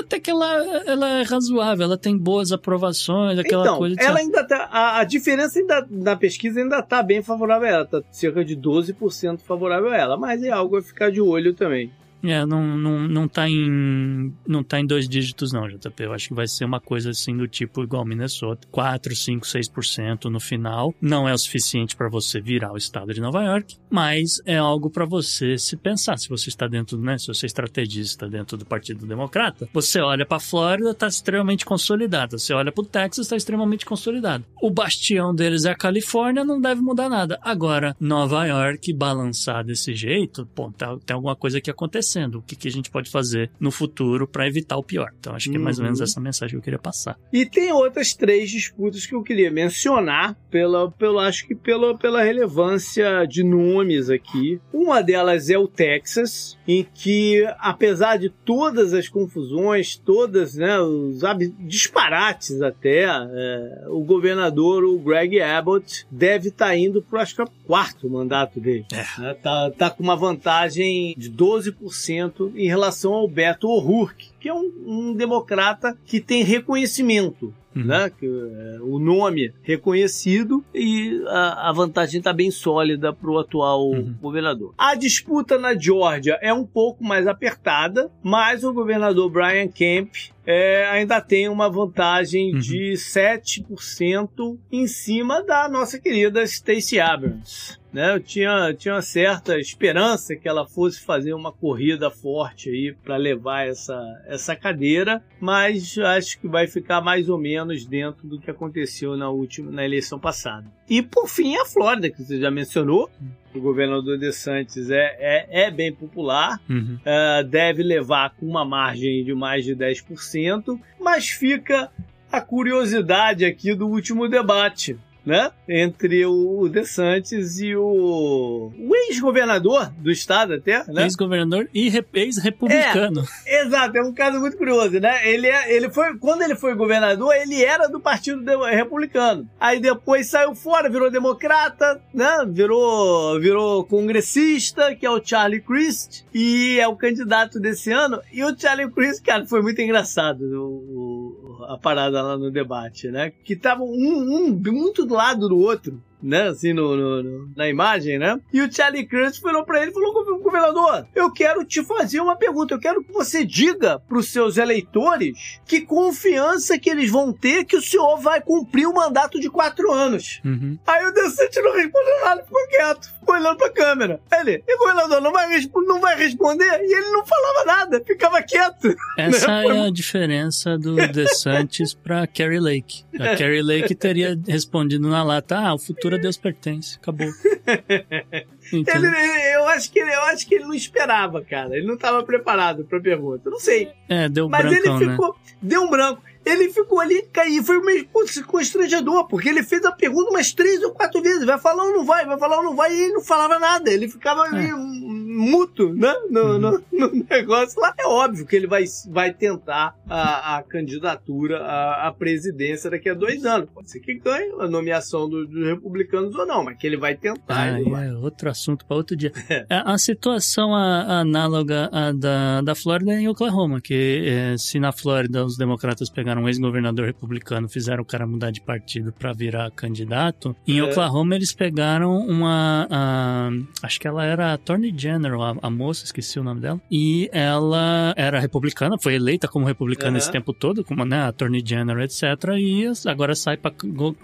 Até que ela, ela é razoável, ela tem boas aprovações, aquela então, coisa ela ainda tá. A, a diferença ainda, na pesquisa ainda tá bem favorável a ela. Tá cerca de 12% favorável a ela. Mas é algo a ficar de olho também. É, não, não, não, tá em, não tá em dois dígitos, não, JP. Eu acho que vai ser uma coisa assim do tipo igual Minnesota: 4, 5, 6% no final. Não é o suficiente para você virar o estado de Nova York, mas é algo para você se pensar. Se você está dentro, né? Se você é estrategista dentro do Partido Democrata, você olha para Flórida, está extremamente consolidada. Você olha para o Texas, está extremamente consolidado. O bastião deles é a Califórnia, não deve mudar nada. Agora, Nova York balançar desse jeito, pô, tá, tem alguma coisa aqui acontecendo. O que, que a gente pode fazer no futuro para evitar o pior? Então, acho que é mais ou menos Uhum. essa mensagem que eu queria passar. E tem outras três disputas que eu queria mencionar, pela, pela, acho que pela, pela relevância de nomes aqui. Uma delas é o Texas, em que, apesar de todas as confusões, todas, né, os disparates até, é, o governador, o Greg Abbott, deve estar indo para acho que é o quarto mandato dele. Né, Tá, tá com uma vantagem de 12% em relação ao Beto O'Rourke, que é um, um democrata que tem reconhecimento. Uhum. Né? Que, é, o nome reconhecido e a, a vantagem está bem sólida para o atual Uhum. governador. A disputa na Geórgia é um pouco mais apertada, mas o governador Brian Kemp é, ainda tem uma vantagem Uhum. de 7% em cima da nossa querida Stacey Abrams. Né, eu tinha, tinha uma certa esperança que ela fosse fazer uma corrida forte aí para levar essa, essa cadeira, mas acho que vai ficar mais ou menos dentro do que aconteceu na última na eleição passada. E por fim a Flórida que você já mencionou, o governador DeSantis é, é, é bem popular, Uhum. Uh, deve levar com uma margem de mais de 10%, mas fica a curiosidade aqui do último debate. Né? Entre o DeSantis e o, o ex-governador do estado até, né? Ex-governador e re- ex-republicano. Exato, é um caso muito curioso, né? Ele, é, ele foi, quando ele foi governador, ele era do Partido Republicano. Aí depois saiu fora, virou democrata, né? Virou, virou congressista, que é o Charlie Crist, e é o candidato desse ano. E o Charlie Crist, cara, foi muito engraçado o- o- a parada lá no debate, né? Que tava um, um muito do lado do outro. Né, assim, no, no- no- na imagem, né? E o Charlie Crist falou pra ele, falou, "Gov- governador, eu quero te fazer uma pergunta, eu quero que você diga pros seus eleitores que confiança que eles vão ter que o senhor vai cumprir o mandato de quatro anos. Uhum. Aí o Decente não respondeu nada, ficou quieto, ficou olhando pra câmera. Ele, e o governador não vai, não vai responder? E ele não falava nada, ficava quieto. Essa Foi (laughs) é a diferença do DeSantis pra Carrie Lake. A Carrie Lake teria respondido na lata: ah, o futuro a Deus pertence. Acabou. (laughs) Ele, Entendeu? ele- eu, acho que ele, eu acho que ele não esperava, cara. Ele não estava preparado pra pergunta. Não sei. É, deu Mas brancão, ele né? ficou. Deu um branco. Ele ficou ali, caiu. Foi meio putz, constrangedor, porque ele fez a pergunta umas três ou quatro vezes. Vai falar ou não vai, vai falar ou não vai, e ele não falava nada. Ele ficava ali É. muto, né? No, Uhum. no, no (laughs) negócio lá. É óbvio que ele vai, vai tentar a, a candidatura à, à presidência daqui a dois anos. Pode ser que ganhe a nomeação do- dos republicanos ou não, mas que ele vai tentar. Ah, ele vai. é outro assunto para outro dia. (laughs) É, A situação a- análoga à da, da Flórida é em Oklahoma, que é, se na Flórida os democratas pegaram um ex-governador republicano, fizeram o cara mudar de partido para virar candidato, em É. Oklahoma eles pegaram uma. a- acho que ela era Attorney General, a, a moça, esqueci o nome dela, e ela era republicana, foi eleita como republicana esse tempo todo, como né, Attorney General, etc. E agora sai para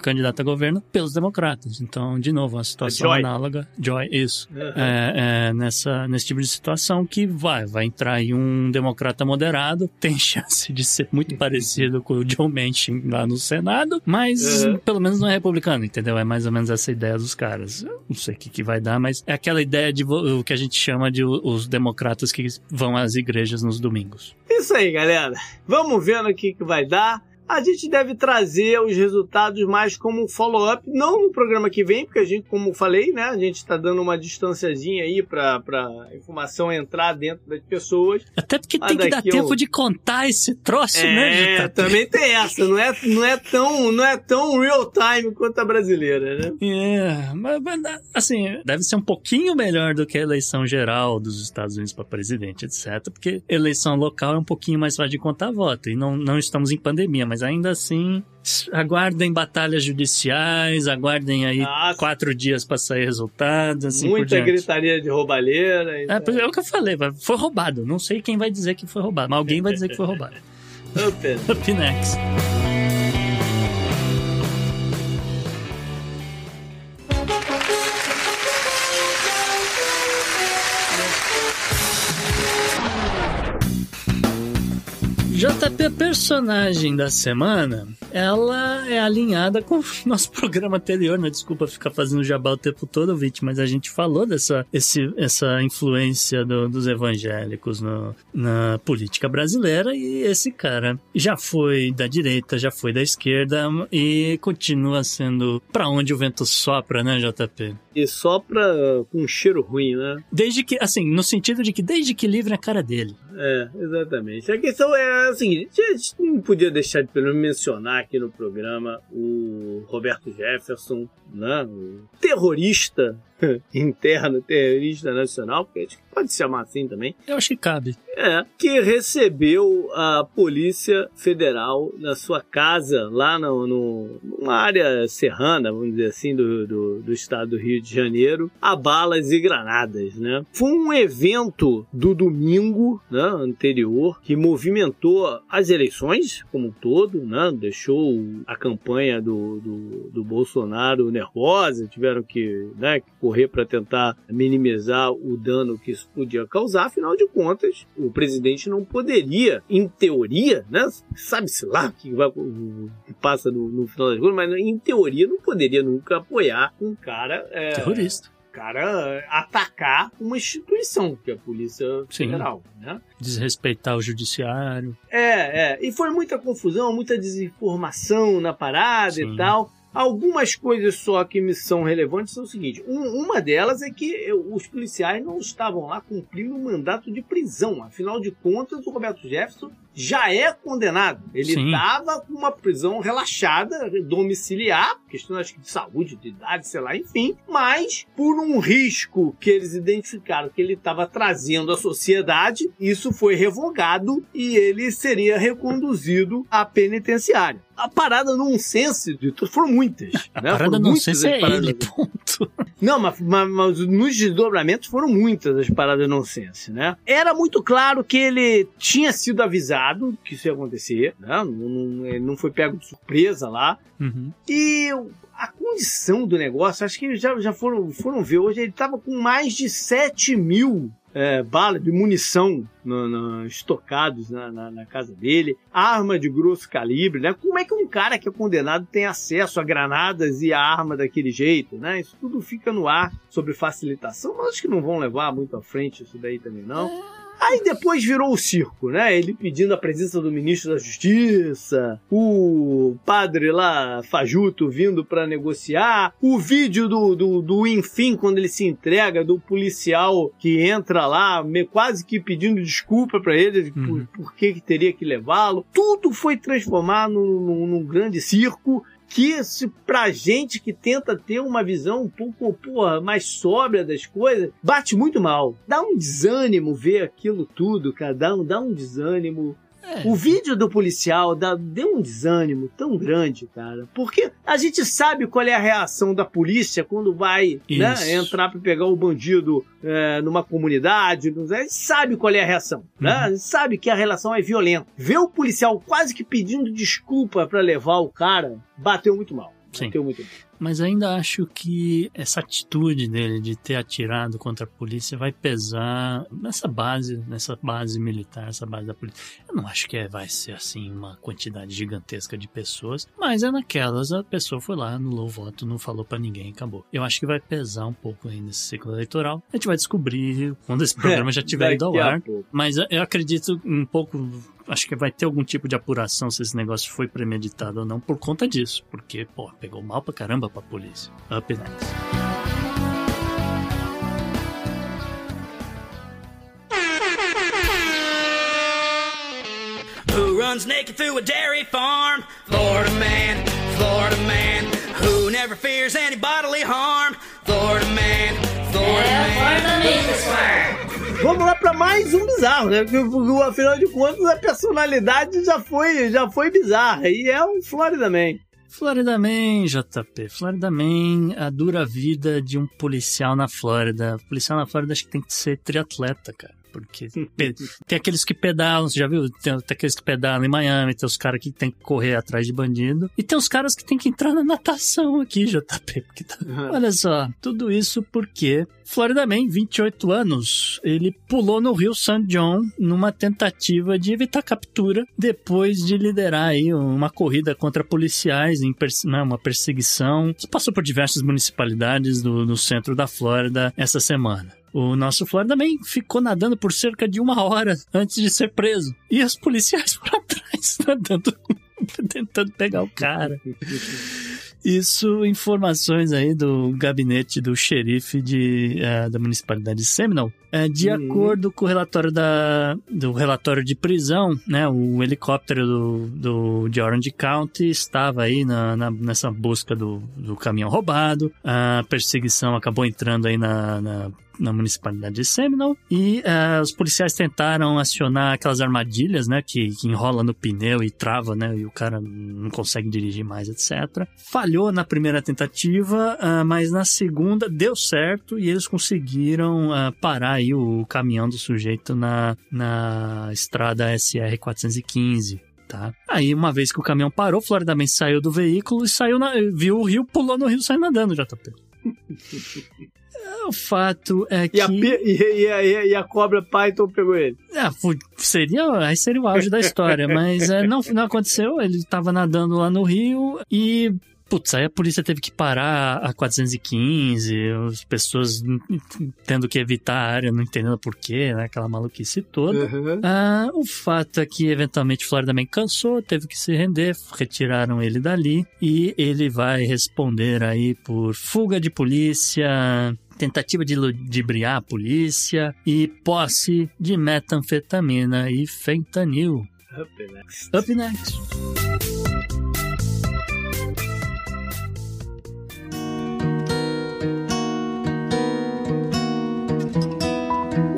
candidata a governo pelos democratas. Então, de novo, uma situação Joy. análoga. Joy, isso Uhum. é, é, nessa, nesse tipo de situação que vai, vai entrar aí um democrata moderado, tem (laughs) chance de ser muito (laughs) parecido com o John Manchin lá no Senado, mas Uhum. pelo menos não é republicano, entendeu? É mais ou menos essa ideia dos caras. Eu não sei o que, que vai dar, mas é aquela ideia de o que a gente chama de o- os democratas que vão às igrejas nos domingos. Isso aí, galera. Vamos ver no que, que vai dar. A gente deve trazer os resultados mais como follow-up, não no programa que vem, porque a gente, como falei, né, a gente está dando uma distanciazinha aí para a informação entrar dentro das pessoas. Até porque tem que dar tempo de contar esse troço, é, né? É, também tem essa, não é, não é tão, não é tão real time quanto a brasileira, né? É, mas, mas assim, deve ser um pouquinho melhor do que a eleição geral dos Estados Unidos para presidente, etc. Porque eleição local é um pouquinho mais fácil de contar voto. E não, não estamos em pandemia, mas ainda assim, aguardem batalhas judiciais, aguardem aí Nossa. quatro dias para sair resultados. Assim Muita gritaria de roubalheira. É, então. é o que eu falei, foi roubado. Não sei quem vai dizer que foi roubado, mas alguém vai dizer que foi roubado. Up, Up next. JP, personagem da semana, ela é alinhada com o nosso (laughs) programa anterior, né? Desculpa ficar fazendo jabá o tempo todo, Vit, mas a gente falou dessa esse, essa influência do, dos evangélicos no, na política brasileira e esse cara já foi da direita, já foi da esquerda e continua sendo para onde o vento sopra, né, JP? E sopra com um cheiro ruim, né? Desde que, assim, no sentido de que desde que livre a cara dele. É, exatamente. A questão é assim, gente não podia deixar de pelo menos mencionar aqui no programa o Roberto Jefferson, né? O terrorista (laughs) interno, terrorista nacional, porque a gente pode se chamar assim também. Eu acho que cabe. É, que recebeu a Polícia Federal na sua casa, lá no, no, numa área serrana, vamos dizer assim, do, do, do, estado do Rio de Janeiro, a balas e granadas, né? Foi um evento do domingo né, anterior que movimentou as eleições como um todo, né? Deixou a campanha do, do, do Bolsonaro nervosa, tiveram que, né, correr para tentar minimizar o dano que isso podia causar, afinal de contas, o presidente não poderia, em teoria, né? Sabe-se lá o que, vai, que passa no, no, final das contas, mas em teoria não poderia nunca apoiar um cara. É, Terrorista cara atacar uma instituição, que é a Polícia Federal, Sim. né? Desrespeitar o judiciário. É, é. E foi muita confusão, muita desinformação na parada Sim. e tal. Algumas coisas só que me são relevantes são o seguinte: um, uma delas é que os policiais não estavam lá cumprindo um mandato de prisão. Afinal de contas, o Roberto Jefferson já é condenado. Ele estava com uma prisão relaxada, domiciliar, questão acho que de saúde, de idade, sei lá, enfim, mas por um risco que eles identificaram que ele estava trazendo à sociedade, isso foi revogado e ele seria reconduzido à penitenciária. A parada nonsense de tudo foram muitas. (laughs) A né? parada nonsense é ele, ponto. (laughs) Não, mas, mas, mas, nos desdobramentos foram muitas as paradas nonsense, né? Era muito claro que ele tinha sido avisado que isso ia acontecer, né? não, não, não foi pego de surpresa lá. Uhum. E a condição do negócio, acho que já, já foram, foram ver hoje, ele estava com mais de 7 mil é, balas de munição no, no, estocados na, na, na, casa dele, arma de grosso calibre, né? Como é que um cara que é condenado tem acesso a granadas e a arma daquele jeito, né? Isso tudo fica no ar sobre facilitação, mas acho que não vão levar muito à frente isso daí também não. Aí depois virou o circo, né? Ele pedindo a presença do ministro da Justiça, o padre lá, Fajuto, vindo para negociar, o vídeo do, do, do enfim, quando ele se entrega, do policial que entra lá, quase que pedindo desculpa para ele, uhum. por, por que, que teria que levá-lo. Tudo foi transformado num, num grande circo que se pra gente que tenta ter uma visão um pouco, porra, mais sóbria das coisas, bate muito mal. Dá um desânimo ver aquilo tudo, cada um dá um desânimo. É. O vídeo do policial dá, deu um desânimo tão grande, cara. Porque a gente sabe qual é a reação da polícia quando vai né, entrar para pegar o bandido é, numa comunidade. A gente sabe qual é a reação. Né? Uhum. A gente sabe que a relação é violenta. Ver o policial quase que pedindo desculpa para levar o cara bateu muito mal. Sim. Mas ainda acho que essa atitude dele de ter atirado contra a polícia vai pesar nessa base, nessa base militar, essa base da polícia. Eu não acho que é, vai ser assim uma quantidade gigantesca de pessoas, mas é naquelas a pessoa foi lá, anulou o voto, não falou para ninguém, acabou. Eu acho que vai pesar um pouco ainda nesse ciclo eleitoral. A gente vai descobrir quando esse (laughs) programa já tiver ido ao ar. Mas eu acredito um pouco acho que vai ter algum tipo de apuração se esse negócio foi premeditado ou não por conta disso. Porque, pô, pegou mal pra caramba pra polícia. Up next. Who runs naked through a dairy farm? Florida man, Florida man. Who never fears any bodily harm? Florida man, Florida man. Vamos lá para mais um bizarro, né? Porque, afinal de contas a personalidade já foi, já foi bizarra e é um Florida Man. Florida Man, JP. Florida Man, a dura vida de um policial na Flórida. O policial na Flórida acho que tem que ser triatleta, cara. Porque tem aqueles que pedalam, você já viu? Tem, tem aqueles que pedalam em Miami, tem os caras que tem que correr atrás de bandido. E tem os caras que tem que entrar na natação aqui, (laughs) JP. Porque tá... uhum. Olha só, tudo isso porque Florida Man, 28 anos, ele pulou no rio St. John numa tentativa de evitar captura depois de liderar aí uma corrida contra policiais em né, uma perseguição. Passou por diversas municipalidades do, no centro da Flórida essa semana. O nosso Florida Man ficou nadando por cerca de uma hora antes de ser preso. E os policiais (laughs) por atrás nadando, (laughs) tentando pegar o cara. Isso, informações aí do gabinete do xerife de, uh, da municipalidade de Seminole. Uh, de uhum. acordo com o relatório da, do relatório de prisão, né, o helicóptero do, do, de Orange County estava aí na, na, nessa busca do, do caminhão roubado. A perseguição acabou entrando aí na, na na municipalidade de Seminole e uh, os policiais tentaram acionar aquelas armadilhas, né, que, que enrola no pneu e trava, né, e o cara não consegue dirigir mais, etc. Falhou na primeira tentativa, uh, mas na segunda deu certo e eles conseguiram uh, parar aí o caminhão do sujeito na, na estrada SR 415. Tá? Aí, uma vez que o caminhão parou, Florida Man saiu do veículo e saiu na, viu o rio, pulou no rio, saiu nadando, JP. (laughs) O fato é que. E a, e, a, e a, cobra Python pegou ele. É, seria, aí seria o auge da história, mas é, não, não aconteceu. Ele estava nadando lá no rio e Putz, aí a polícia teve que parar a 415, as pessoas tendo que evitar a área, não entendendo porquê, né? Aquela maluquice toda. Uhum. Ah, o fato é que, eventualmente, Florida Man cansou, teve que se render, retiraram ele dali e ele vai responder aí por fuga de polícia, tentativa de ludibriar a polícia e posse de metanfetamina e fentanil. Up next. Up next.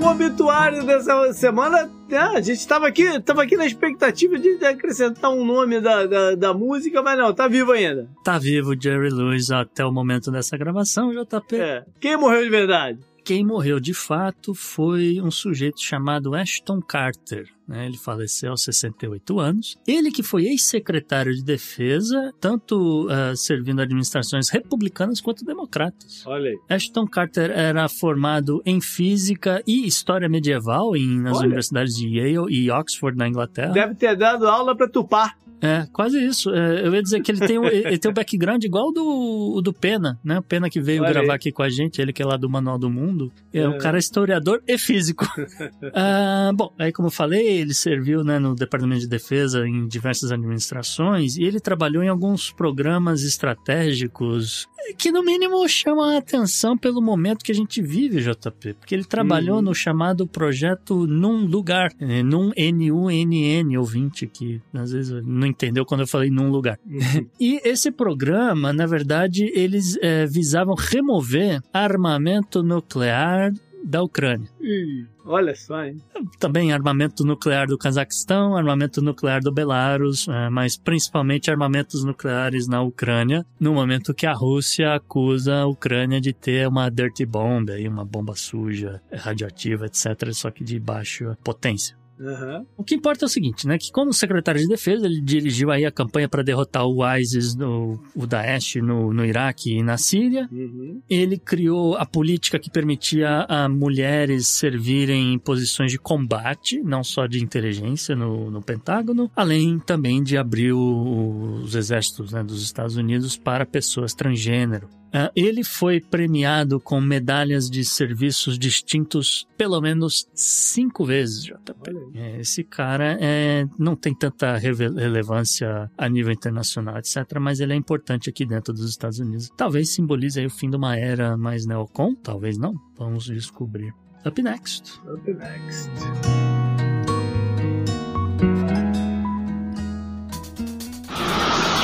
o obituário dessa semana, né, a gente estava aqui, tava aqui na expectativa de acrescentar um nome da, da, da, música, mas não, tá vivo ainda. Tá vivo Jerry Lewis até o momento dessa gravação, JP. É. Quem morreu de verdade? Quem morreu de fato foi um sujeito chamado Ashton Carter. Né? Ele faleceu aos 68 anos. Ele que foi ex-secretário de defesa, tanto uh, servindo administrações republicanas quanto democratas. Olha aí. Ashton Carter era formado em física e história medieval em, nas Olha. universidades de Yale e Oxford, na Inglaterra. Deve ter dado aula para Tupá. É, quase isso. É, eu ia dizer que ele tem, o, ele tem o background igual do, do Pena, né? O Pena que veio Olha gravar aí. aqui com a gente, ele que é lá do Manual do Mundo. É, é. o cara é historiador e físico. (laughs) ah, bom, aí como eu falei, ele serviu né, no Departamento de Defesa em diversas administrações e ele trabalhou em alguns programas estratégicos que no mínimo chama a atenção pelo momento que a gente vive, JP, porque ele trabalhou hum. no chamado projeto Num Lugar, é, Num N-U-N-N, ouvinte, que às vezes não entendeu quando eu falei Num Lugar. Uhum. (laughs) e esse programa, na verdade, eles é, visavam remover armamento nuclear da Ucrânia. Hum, olha só, hein? Também armamento nuclear do Cazaquistão, armamento nuclear do Belarus, é, mas principalmente armamentos nucleares na Ucrânia, no momento que a Rússia acusa a Ucrânia de ter uma dirty bomb, aí, uma bomba suja, radioativa, etc., só que de baixa potência. Aham. O que importa é o seguinte, né? Que como secretário de defesa, ele dirigiu aí a campanha para derrotar o ISIS, no, o Daesh no, no Iraque e na Síria. Uhum. Ele criou a política que permitia a mulheres servirem em posições de combate, não só de inteligência no, no Pentágono, além também de abrir o- os exércitos né, dos Estados Unidos para pessoas transgênero. Ah, ele foi premiado com medalhas de serviços distintos pelo menos cinco vezes, JP. É, Esse cara é, não tem tanta relevância a nível internacional, etc., mas ele é importante aqui dentro dos Estados Unidos. Talvez simbolize o fim de uma era mais neocon, talvez não. Vamos descobrir. Up next. Up next.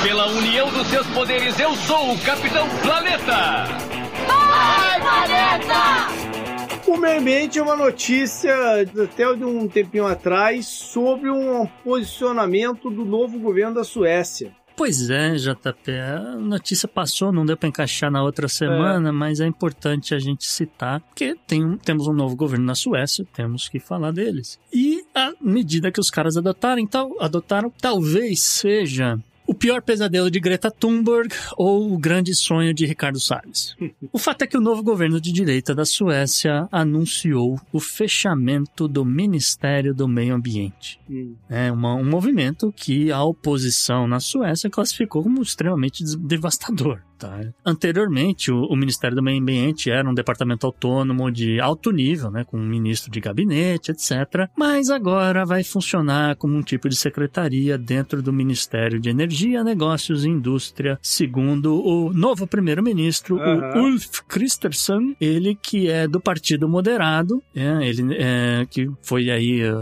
Pela união dos seus poderes, eu sou o Capitão Planeta! O meio ambiente é uma notícia até de um tempinho atrás sobre um posicionamento do novo governo da Suécia. Pois é, JP, a notícia passou, não deu para encaixar na outra semana, mas é importante a gente citar, porque tem, temos um novo governo na Suécia, temos que falar deles. E a medida que os caras adotaram, tal, adotaram talvez seja o pior pesadelo de Greta Thunberg ou o grande sonho de Ricardo Salles. (laughs) O fato é que o novo governo de direita da Suécia anunciou o fechamento do Ministério do Meio Ambiente. Hum. É uma- um movimento que a oposição na Suécia classificou como extremamente devastador. Tá? Anteriormente, o, o Ministério do Meio Ambiente era um departamento autônomo de alto nível, né, com um ministro de gabinete, etc. Mas agora vai funcionar como um tipo de secretaria dentro do Ministério de Energia, Negócios e Indústria, segundo o novo primeiro-ministro, Aham. o Ulf Kristersson, ele que é do Partido Moderado, é, ele é, que foi aí eh,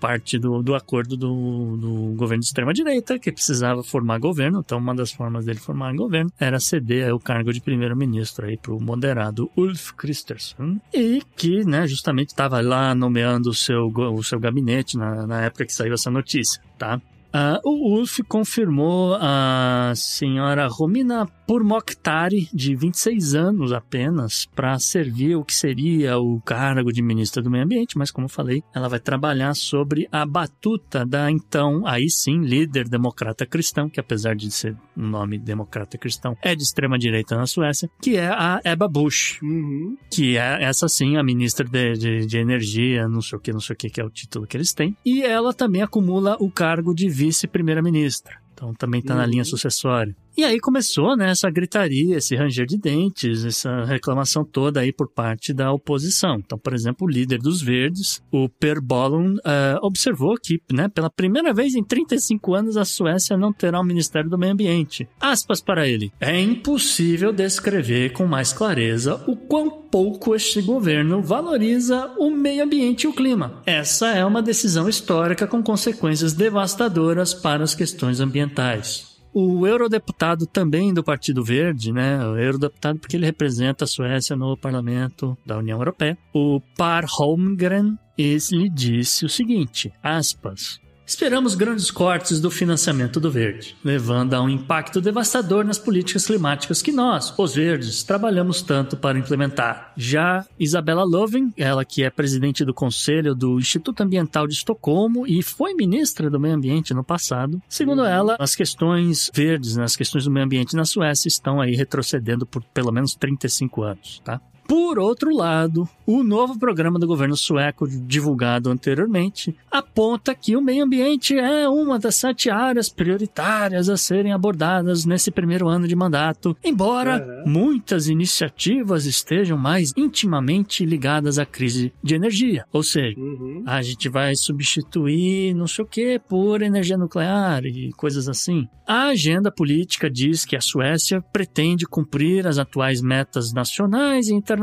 parte do, do acordo do, do governo de extrema-direita, que precisava formar governo, então uma das formas dele formar governo era ceder o cargo de primeiro-ministro aí pro moderado Ulf Kristersson, e que, né, justamente estava lá nomeando o seu, o seu gabinete na, na época que saiu essa notícia, tá? Ah, o Ulf confirmou a senhora Romina Pourmokhtari, de 26 anos apenas, para servir o que seria o cargo de ministra do Meio Ambiente, mas como eu falei, ela vai trabalhar sobre a batuta da então, aí sim, líder democrata cristão, que apesar de ser um nome democrata cristão, é de extrema direita na Suécia, que é a Ebba Busch Uhum. que é essa sim, a ministra de, de, de energia, não sei o que, não sei o que, que é o título que eles têm. E ela também acumula o cargo de vice-primeira-ministra. Então também está na Uhum. linha sucessória. E aí começou, né, essa gritaria, esse ranger de dentes, essa reclamação toda aí por parte da oposição. Então, por exemplo, o líder dos Verdes, o Per Bolund, eh, observou que, né, pela primeira vez em 35 anos, a Suécia não terá um Ministério do Meio Ambiente. Aspas para ele. É impossível descrever com mais clareza o quão pouco este governo valoriza o meio ambiente e o clima. Essa é uma decisão histórica com consequências devastadoras para as questões ambientais. O eurodeputado também do Partido Verde, né? O eurodeputado porque ele representa a Suécia no parlamento da União Europeia. O Par Holmgren, ele disse o seguinte, aspas, Esperamos grandes cortes do financiamento do verde, levando a um impacto devastador nas políticas climáticas que nós, os verdes, trabalhamos tanto para implementar. Já Isabella Lovin, ela que é presidente do conselho do Instituto Ambiental de Estocolmo e foi ministra do Meio Ambiente no passado, segundo ela, as questões verdes, né, as questões do meio ambiente na Suécia estão aí retrocedendo por pelo menos 35 anos, tá? Por outro lado, o novo programa do governo sueco, divulgado anteriormente, aponta que o meio ambiente é uma das sete áreas prioritárias a serem abordadas nesse primeiro ano de mandato, embora Uhum. muitas iniciativas estejam mais intimamente ligadas à crise de energia. Ou seja, Uhum. a gente vai substituir não sei o que por energia nuclear e coisas assim. A agenda política diz que a Suécia pretende cumprir as atuais metas nacionais e internacionais,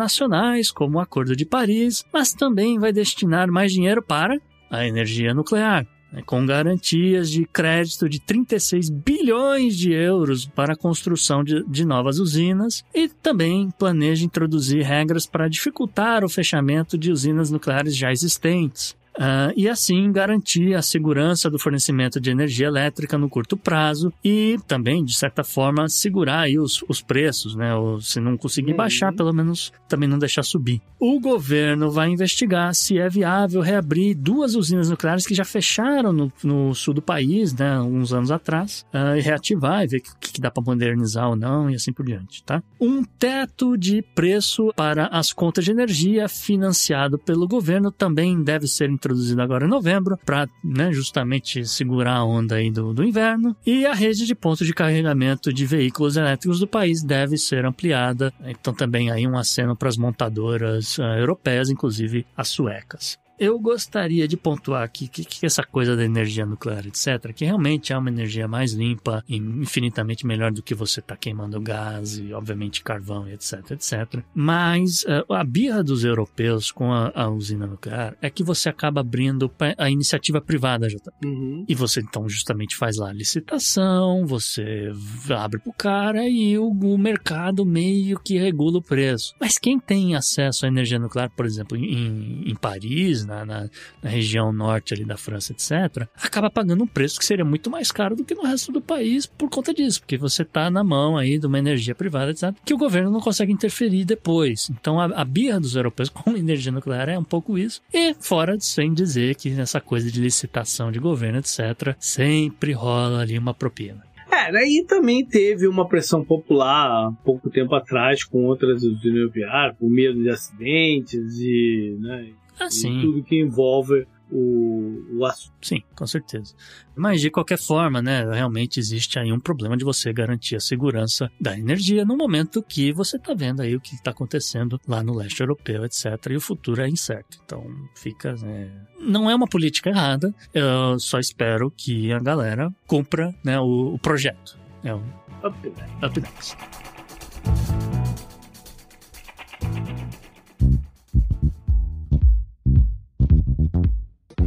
como o Acordo de Paris, mas também vai destinar mais dinheiro para a energia nuclear. né, Com garantias de crédito de 36 bilhões de euros para a construção de, de novas usinas e também planeja introduzir regras para dificultar o fechamento de usinas nucleares já existentes. Uh, e assim garantir a segurança do fornecimento de energia elétrica no curto prazo e também, de certa forma, segurar aí os, os preços, né? Ou se não conseguir uhum. baixar, pelo menos também não deixar subir. O governo vai investigar se é viável reabrir duas usinas nucleares que já fecharam no, no sul do país, né? Uns anos atrás, uh, e reativar e ver o que, que dá para modernizar ou não e assim por diante, tá? Um teto de preço para as contas de energia financiado pelo governo também deve ser introduzido agora em novembro para né, justamente segurar a onda aí do, do inverno. E a rede de pontos de carregamento de veículos elétricos do país deve ser ampliada. Então também aí um aceno para as montadoras uh, europeias, inclusive as suecas eu gostaria de pontuar aqui que, que, essa coisa da energia nuclear, etc., que realmente é uma energia mais limpa e infinitamente melhor do que você estar tá queimando gás e, obviamente, carvão, etc., etc. Mas uh, a birra dos europeus com a, a, usina nuclear é que você acaba abrindo a iniciativa privada, já uhum. E você, então, justamente faz lá a licitação, você abre pro cara e o, o mercado meio que regula o preço. Mas quem tem acesso à energia nuclear, por exemplo, em, em Paris, na, na, na, região norte ali da França, etc., acaba pagando um preço que seria muito mais caro do que no resto do país por conta disso, porque você está na mão aí de uma energia privada, etc., que o governo não consegue interferir depois. Então a, a birra dos europeus (laughs) com energia nuclear é um pouco isso. E fora sem dizer que essa coisa de licitação de governo, etc., sempre rola ali uma propina. É, aí também teve uma pressão popular há pouco tempo atrás com outras usinas nucleares, com medo de acidentes e, né, ah, sim. tudo que envolve o, o assunto. Sim, com certeza. Mas de qualquer forma, né, realmente existe aí um problema de você garantir a segurança da energia no momento que você está vendo aí o que está acontecendo lá no leste europeu, etc. E o futuro é incerto. Então fica. Né... Não é uma política errada, eu só espero que a galera cumpra né, o, o projeto. É um up, up next.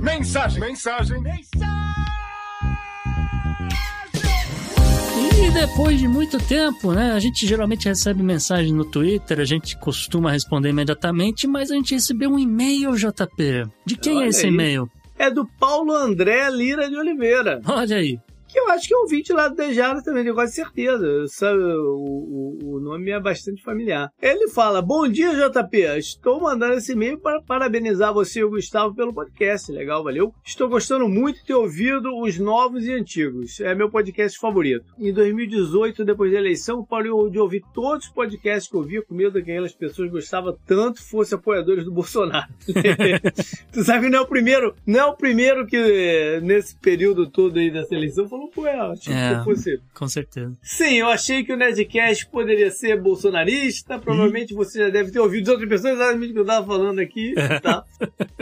Mensagem, mensagem, mensagem. E depois de muito tempo, né? A gente geralmente recebe mensagem no Twitter, a gente costuma responder imediatamente, mas a gente recebeu um e-mail, JP. De quem é Olha é esse e-mail? É do Paulo André Lira de Oliveira. Olha aí que eu acho que é um vídeo lá do Dejara também, tenho quase certeza. O, o, o, nome é bastante familiar. Ele fala: Bom dia, JP. Estou mandando esse e-mail para parabenizar você e o Gustavo pelo podcast. Legal, valeu. Estou gostando muito de ter ouvido os novos e antigos. É meu podcast favorito. Em 2018, depois da eleição, parei de ouvir todos os podcasts que eu ouvia com medo que aquelas pessoas gostavam tanto fossem apoiadores do Bolsonaro. (laughs) tu sabe que não é o primeiro, não é o primeiro que nesse período todo aí dessa eleição falou maluco é, tipo, é, que. Com certeza. Sim, eu achei que o Nerdcast poderia ser bolsonarista. Provavelmente hum. você já deve ter ouvido de outras pessoas exatamente o que eu tava falando aqui. Tá?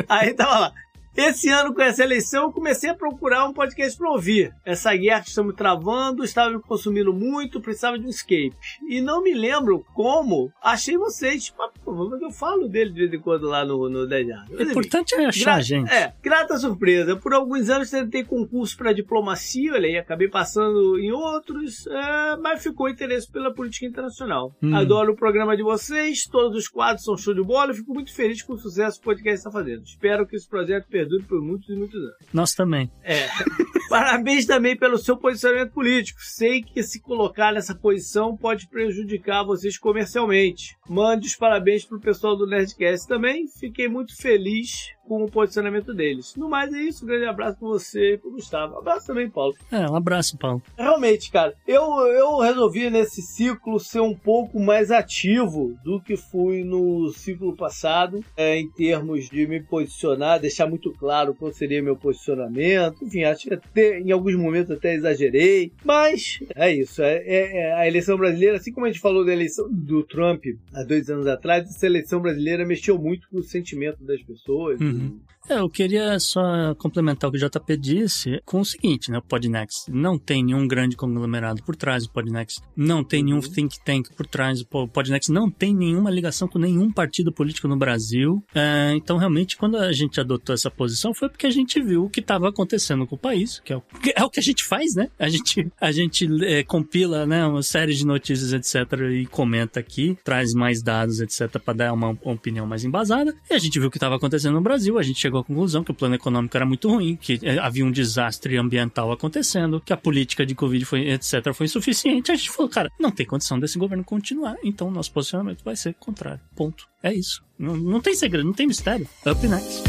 Aí tava lá. Esse ano, com essa eleição, eu comecei a procurar um podcast para ouvir. Essa guerra que estamos travando estava me consumindo muito, precisava de um escape. E não me lembro como achei vocês. Eu falo dele de vez em quando lá no, no Dead O importante é achar, gente. É, grata surpresa. Por alguns anos tentei concurso para diplomacia, olha aí, acabei passando em outros, é, mas ficou interesse pela política internacional. Hum. Adoro o programa de vocês, todos os quadros são show de bola e fico muito feliz com o sucesso que o podcast está fazendo. Espero que esse projeto perdure por muitos e muitos anos. Nós também. É. (laughs) Parabéns também pelo seu posicionamento político. Sei que se colocar nessa posição pode prejudicar vocês comercialmente. Mande os parabéns pro pessoal do Nerdcast também. Fiquei muito feliz com o posicionamento deles. No mais é isso, um grande abraço pra você e pro Gustavo. Um abraço também, Paulo. É, um abraço, Paulo. Realmente, cara, eu, eu resolvi nesse ciclo ser um pouco mais ativo do que fui no ciclo passado, é, em termos de me posicionar, deixar muito claro qual seria meu posicionamento. Enfim, acho que até, em alguns momentos até exagerei, mas é isso. É, é, é, a eleição brasileira, assim como a gente falou da eleição do Trump há dois anos atrás, essa eleição brasileira mexeu muito com o sentimento das pessoas. Uhum. Mm-hmm. É, eu queria só complementar o que o JP disse com o seguinte, né? O Podnext não tem nenhum grande conglomerado por trás, o Podnext não tem nenhum uhum. think tank por trás, o Podnext não tem nenhuma ligação com nenhum partido político no Brasil. É, então, realmente, quando a gente adotou essa posição, foi porque a gente viu o que estava acontecendo com o país, que é o, que é o, que a gente faz, né? A gente, a gente é, compila né, uma série de notícias, etc., e comenta aqui, traz mais dados, etc., para dar uma, uma opinião mais embasada. E a gente viu o que estava acontecendo no Brasil Brasil, a gente chegou à conclusão que o plano econômico era muito ruim, que eh, havia um desastre ambiental acontecendo, que a política de Covid foi, etc., foi insuficiente. A gente falou, cara, não tem condição desse governo continuar, então nosso posicionamento vai ser contrário. Ponto. É isso. Não, não tem segredo, não tem mistério. Up next.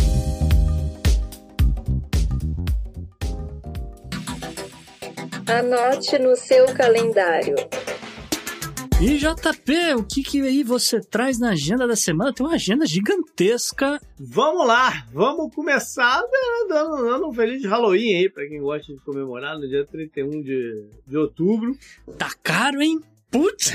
Anote no seu calendário. E JP, o que que aí você traz na agenda da semana? Tem uma agenda gigantesca. Vamos lá, vamos começar dando, dando um feliz Halloween aí pra quem gosta de comemorar no dia 31 de, de outubro. Tá caro, hein? Putz!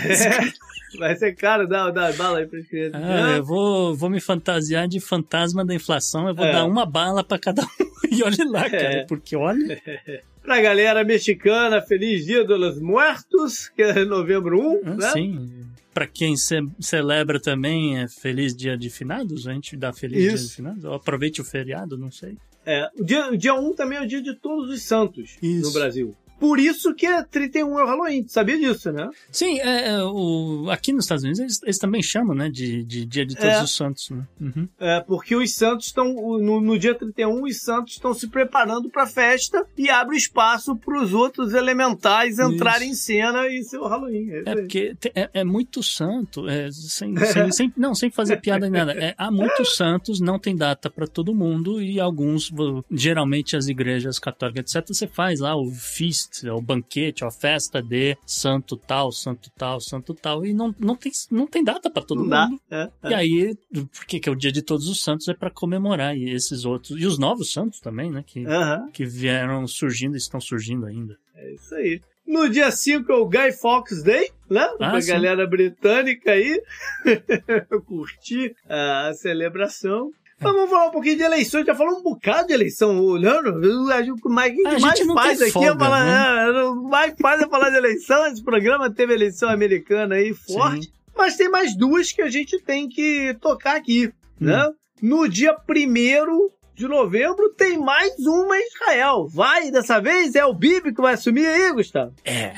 (laughs) Vai ser caro, dá, dá bala aí pra crianças. Ah, eu vou, vou me fantasiar de fantasma da inflação. Eu vou É. dar uma bala pra cada um. (laughs) E olha lá, cara, É. porque olha. (laughs) Pra galera mexicana, feliz dia dos muertos, que é novembro 1, Ah, né? Sim. Pra quem ce- celebra também, é feliz dia de finados? A gente dá feliz dia de Isso. finados? Ou aproveite o feriado, não sei. É, o dia, o dia 1 também é o dia de todos os santos Isso. no Brasil. Por isso que é 31 é o Halloween, sabia disso, né? Sim, é, é, o, aqui nos Estados Unidos eles, eles também chamam, né, de, de Dia de Todos É. os Santos, né? Uhum. É, porque os santos estão, no, no dia 31, os santos estão se preparando pra festa e abre espaço pros outros elementais entrarem em cena e ser o Halloween. É, isso É porque te- é, é muito santo, é, sem, sem, (laughs) sem- não, sem fazer piada nem nada. É, há muitos santos, não tem data pra todo mundo e alguns, geralmente as igrejas católicas, etc., você faz lá o feast, o banquete, a festa de santo tal, santo tal, santo tal, e não, não, tem, não tem data pra todo Não mundo. É, é. E aí, porque que é o dia de todos os santos, é pra comemorar e esses outros, e os novos santos também, né, que, que vieram surgindo e estão surgindo ainda. é isso aí. No dia 5 é o Guy Fawkes Day, né? Ah, pra sim. galera britânica aí (laughs) curtir a celebração. É. Mas vamos falar um pouquinho de eleições, já falou um bocado de eleição, olhando, que o mais, o A que gente mais não faz aqui é folga, falar, é, o mais faz é falar de eleição, esse programa teve eleição americana aí forte, mas tem mais duas que a gente tem que tocar aqui, Hum. né? No dia 1 de novembro tem mais uma em Israel. Vai, dessa vez é o Bibi que vai assumir aí, Gustavo? É,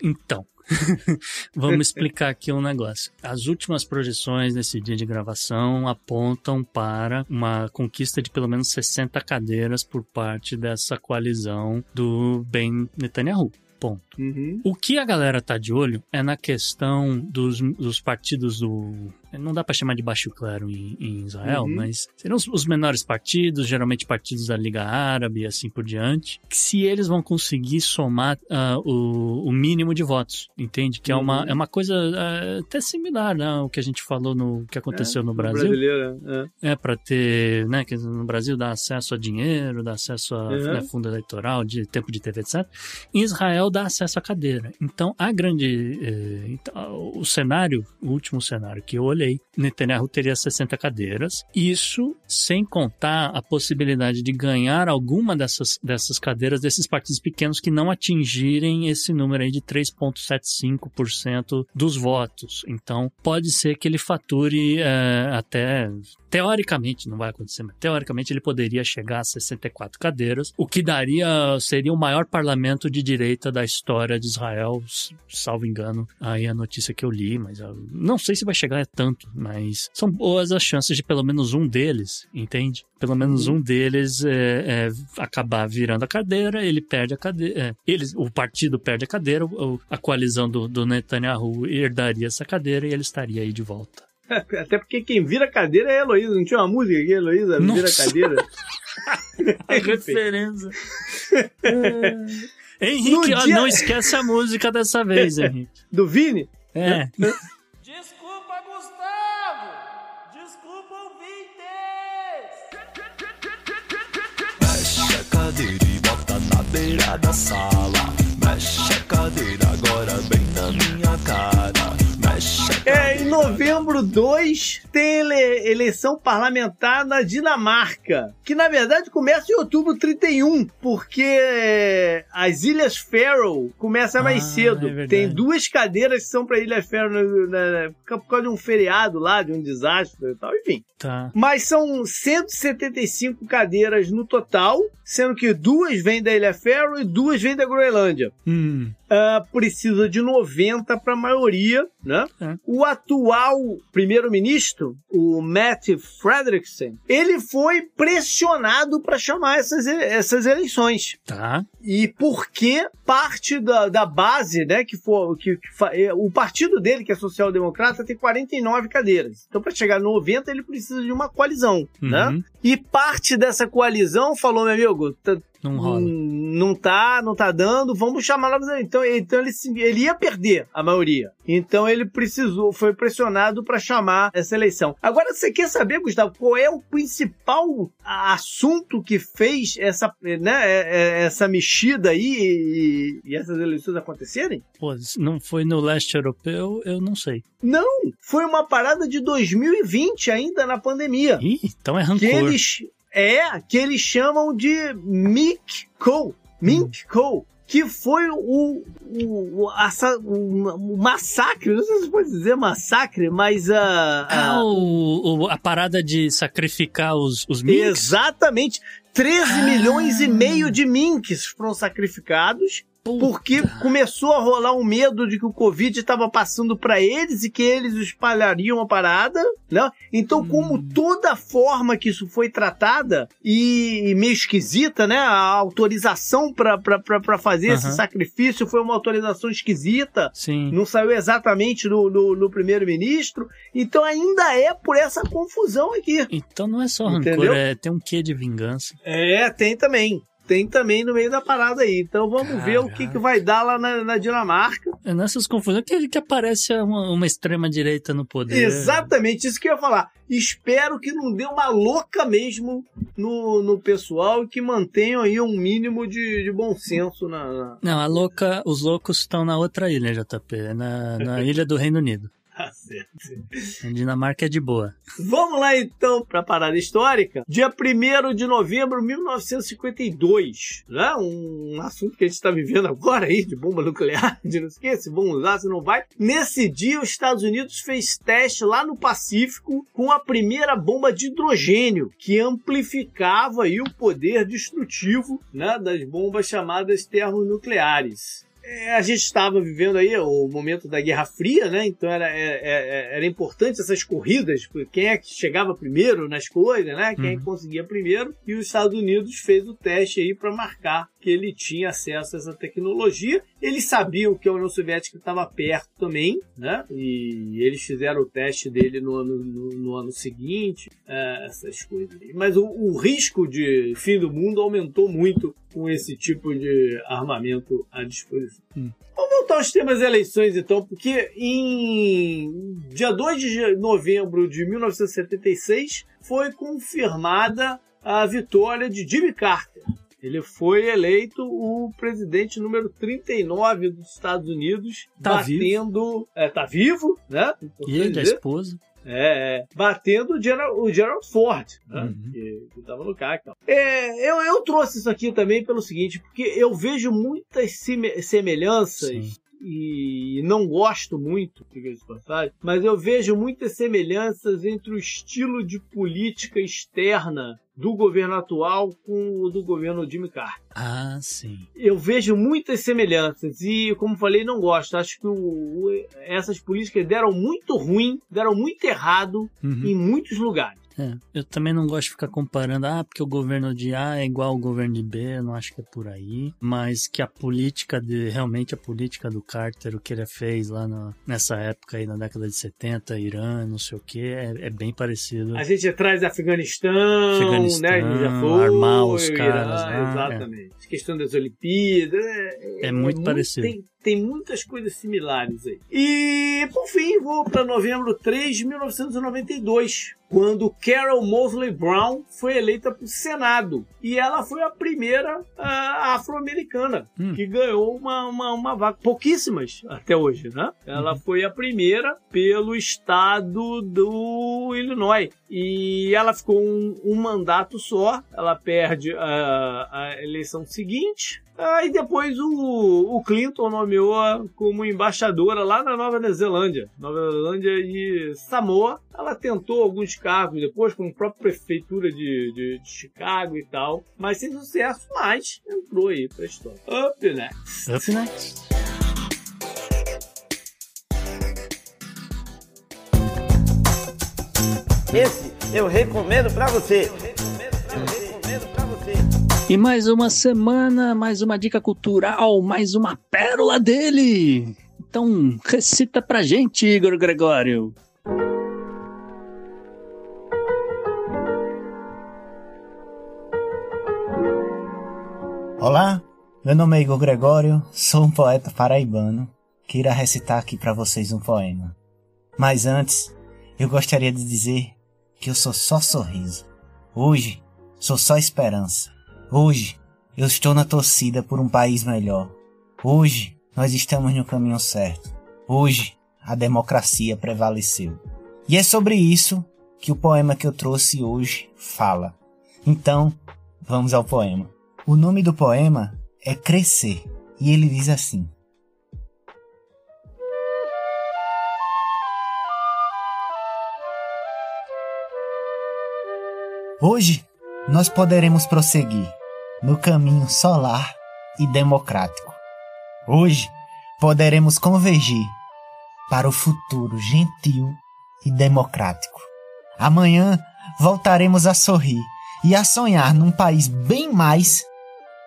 então. (laughs) Vamos explicar aqui um negócio. As últimas projeções nesse dia de gravação apontam para uma conquista de pelo menos 60 cadeiras por parte dessa coalizão do Ben Netanyahu. Ponto. Uhum. O que a galera tá de olho é na questão dos, dos partidos do. Não dá pra chamar de baixo clero em, em Israel, Uhum. mas seriam os, os menores partidos, geralmente partidos da Liga Árabe e assim por diante. que Se eles vão conseguir somar ah, o, o mínimo de votos, entende? Que é, uma, Uhum. é uma coisa ah, até similar né, ao que a gente falou no que aconteceu no Brasil. Brasileira, é. É, para ter, né, que no Brasil dá acesso a dinheiro, dá acesso a Uhum. né, fundo eleitoral, de tempo de TV, etc. Em Israel dá acesso à cadeira. Então, a grande. eh, então, o cenário, o último cenário que eu olhei, Netanyahu teria 60 cadeiras. Isso sem contar a possibilidade de ganhar alguma dessas, dessas cadeiras desses partidos pequenos que não atingirem esse número aí de 3,75% dos votos. Então, pode ser que ele fature eh, até teoricamente, não vai acontecer, mas teoricamente ele poderia chegar a 64 cadeiras, o que daria, seria o maior parlamento de direita da história de Israel, salvo engano, aí a notícia que eu li, mas eu não sei se vai chegar a tanto, mas são boas as chances de pelo menos um deles, entende? Pelo menos um deles é, é, acabar virando a cadeira, ele perde a cadeira, é, eles, o partido perde a cadeira, o- a coalizão do, do Netanyahu herdaria essa cadeira e ele estaria aí de volta. Até porque quem vira cadeira é a Heloísa. Não tinha uma música aqui, Heloísa vira Nossa. cadeira? (laughs) A referência. (laughs) Henrique, No ó, não esquece a música dessa vez, Henrique. Do Vini? É. beira da sala. Mexe a cadeira agora bem na minha cara. Mexe É, em novembro 2 tem ele- eleição parlamentar na Dinamarca, que na verdade começa em outubro 31, porque as Ilhas Faroe começa mais Ah, cedo. é tem duas cadeiras que são para Ilhas Faroe na- na- por causa de um feriado lá, de um desastre e tal, enfim. Tá. Mas são 175 cadeiras no total, sendo que duas vêm da Ilha Faroe e duas vêm da Groenlândia. Hum. Ah, precisa de 90 para a maioria, né? É. O atual primeiro-ministro, o Matt Frederiksen, ele foi pressionado para chamar essas, essas eleições. Tá. E porque parte da, da base, né, que for que, que fa- é, o partido dele, que é social-democrata, tem 49 cadeiras. Então, para chegar a 90, ele precisa de uma coalizão, né? Uhum. E parte dessa coalizão falou, meu amigo, tá- Não rola. Hum, Não tá, não tá dando, vamos chamar novos. Então, então ele, ele ia perder a maioria. Então ele precisou, foi pressionado para chamar essa eleição. Agora, você quer saber, Gustavo, qual é o principal assunto que fez essa, né, é- é- essa mexida aí e, e essas eleições acontecerem? Pô, se não foi no leste europeu, eu não sei. Não, foi uma parada de 2020 ainda na pandemia. Ih, então é rancor. que eles é que eles chamam de Mick Co, Mink Co, que foi o, o, o, assa- o- massacre, não sei se pode dizer massacre, mas a, Ah, a- o, o- a parada de sacrificar os, os minks? exatamente 13 Ah. milhões e meio de minks foram sacrificados porque começou a rolar um medo de que o Covid estava passando para eles e que eles espalhariam a parada, né? Então, Hum. como toda forma que isso foi tratada e meio esquisita, né? A autorização para fazer esse sacrifício foi uma autorização esquisita. Sim. Não saiu exatamente no, no, no primeiro-ministro. Então ainda é por essa confusão aqui. Então não é só rancor, é, tem um quê de vingança. É, tem também. Tem também no meio da parada aí. Então vamos ver o que, que vai dar lá na, na Dinamarca. É nessas confusões que, que aparece uma, uma extrema-direita no poder. Exatamente isso que eu ia falar. Espero que não dê uma louca mesmo no, no pessoal e que mantenham aí um mínimo de, de bom senso na. na- Não, a louca, os loucos estão na outra ilha, JP, é na, na (laughs) ilha do Reino Unido. Tá certo. A Dinamarca é de boa. Vamos lá então para a parada histórica. Dia 1 de novembro de 1952. Né? Um assunto que a gente está vivendo agora aí, de bomba nuclear, (laughs) de não sei se vão usar, se não vai. Nesse dia, os Estados Unidos fez teste lá no Pacífico com a primeira bomba de hidrogênio, que amplificava aí o poder destrutivo né, das bombas chamadas termonucleares. É, a gente estava vivendo aí o momento da Guerra Fria, né? Então era, é- é- era importante essas corridas, porque quem é que chegava primeiro nas coisas, né? Quem é que conseguia primeiro. E os Estados Unidos fez o teste aí para marcar que ele tinha acesso a essa tecnologia. Eles sabiam que a União Soviética estava perto também, né? E eles fizeram o teste dele no ano, no, no ano seguinte, é, essas coisas. aí. Mas o, o risco de fim do mundo aumentou muito com esse tipo de armamento à disposição. Vamos voltar aos temas eleições, então, porque em dia 2 de novembro de 1976 foi confirmada a vitória de Jimmy Carter. Ele foi eleito o presidente número 39 dos Estados Unidos, Tá batendo. É, tá vivo, né? E ele, a esposa. É, é, batendo o Gerald, o Gerald Ford, né? Uhum. que, que tava no tal. É, eu, eu trouxe isso aqui também pelo seguinte, porque eu vejo muitas seme- semelhanças Sim. e não gosto muito, diga-se de passagem, mas eu vejo muitas semelhanças entre o estilo de política externa do governo atual com o do governo Jimmy Carter Ah, sim. eu vejo muitas semelhanças e, como falei, não gosto. Acho que o- o- essas políticas deram muito ruim, deram muito errado Uhum. em muitos lugares. É, eu também não gosto de ficar comparando, ah, porque o governo de A é igual ao governo de B, eu não acho que é por aí. Mas que a política de, realmente a política do Carter, o que ele fez lá na- nessa época aí, na década de 70, Irã, não sei o que, é, é bem parecido. A gente traz Afeganistão, Afeganistão, né? Já foi, armar os Irã, caras lá, exatamente. Questão das Olimpíadas. É, É muito parecido. Tem, tem muitas coisas similares aí. E, por fim, vou para novembro 3 de 1992, quando Carol Mosley Brown foi eleita para o Senado. E ela foi a primeira ah, afro-americana Hum. que ganhou uma, uma, uma vaga. Pouquíssimas até hoje, né? Ela Uhum. foi a primeira pelo estado do Illinois. E ela ficou um, um mandato só. Ela perde a, a eleição seguinte. Aí depois o, o Clinton nomeou como embaixadora lá na Nova Zelândia. Nova Zelândia e Samoa. Ela tentou alguns cargos depois, com a própria prefeitura de, de, de, Chicago e tal. Mas sem sucesso, mas entrou aí pra história. Up next. Up next. Esse eu recomendo para você. E mais uma semana, mais uma dica cultural, mais uma pérola dele. Então, recita pra gente, Igor Gregório. Olá, meu nome é Igor Gregório, sou um poeta paraibano que irá recitar aqui para vocês um poema. Mas antes, eu gostaria de dizer que eu sou só sorriso. Hoje, sou só esperança. Hoje, eu estou na torcida por um país melhor. Hoje, nós estamos no caminho certo. Hoje, a democracia prevaleceu. E é sobre isso que o poema que eu trouxe hoje fala. Então, vamos ao poema. O nome do poema é Crescer e ele diz assim: Hoje nós poderemos prosseguir no caminho solar e democrático. Hoje poderemos convergir para o futuro gentil e democrático. Amanhã voltaremos a sorrir e a sonhar num país bem mais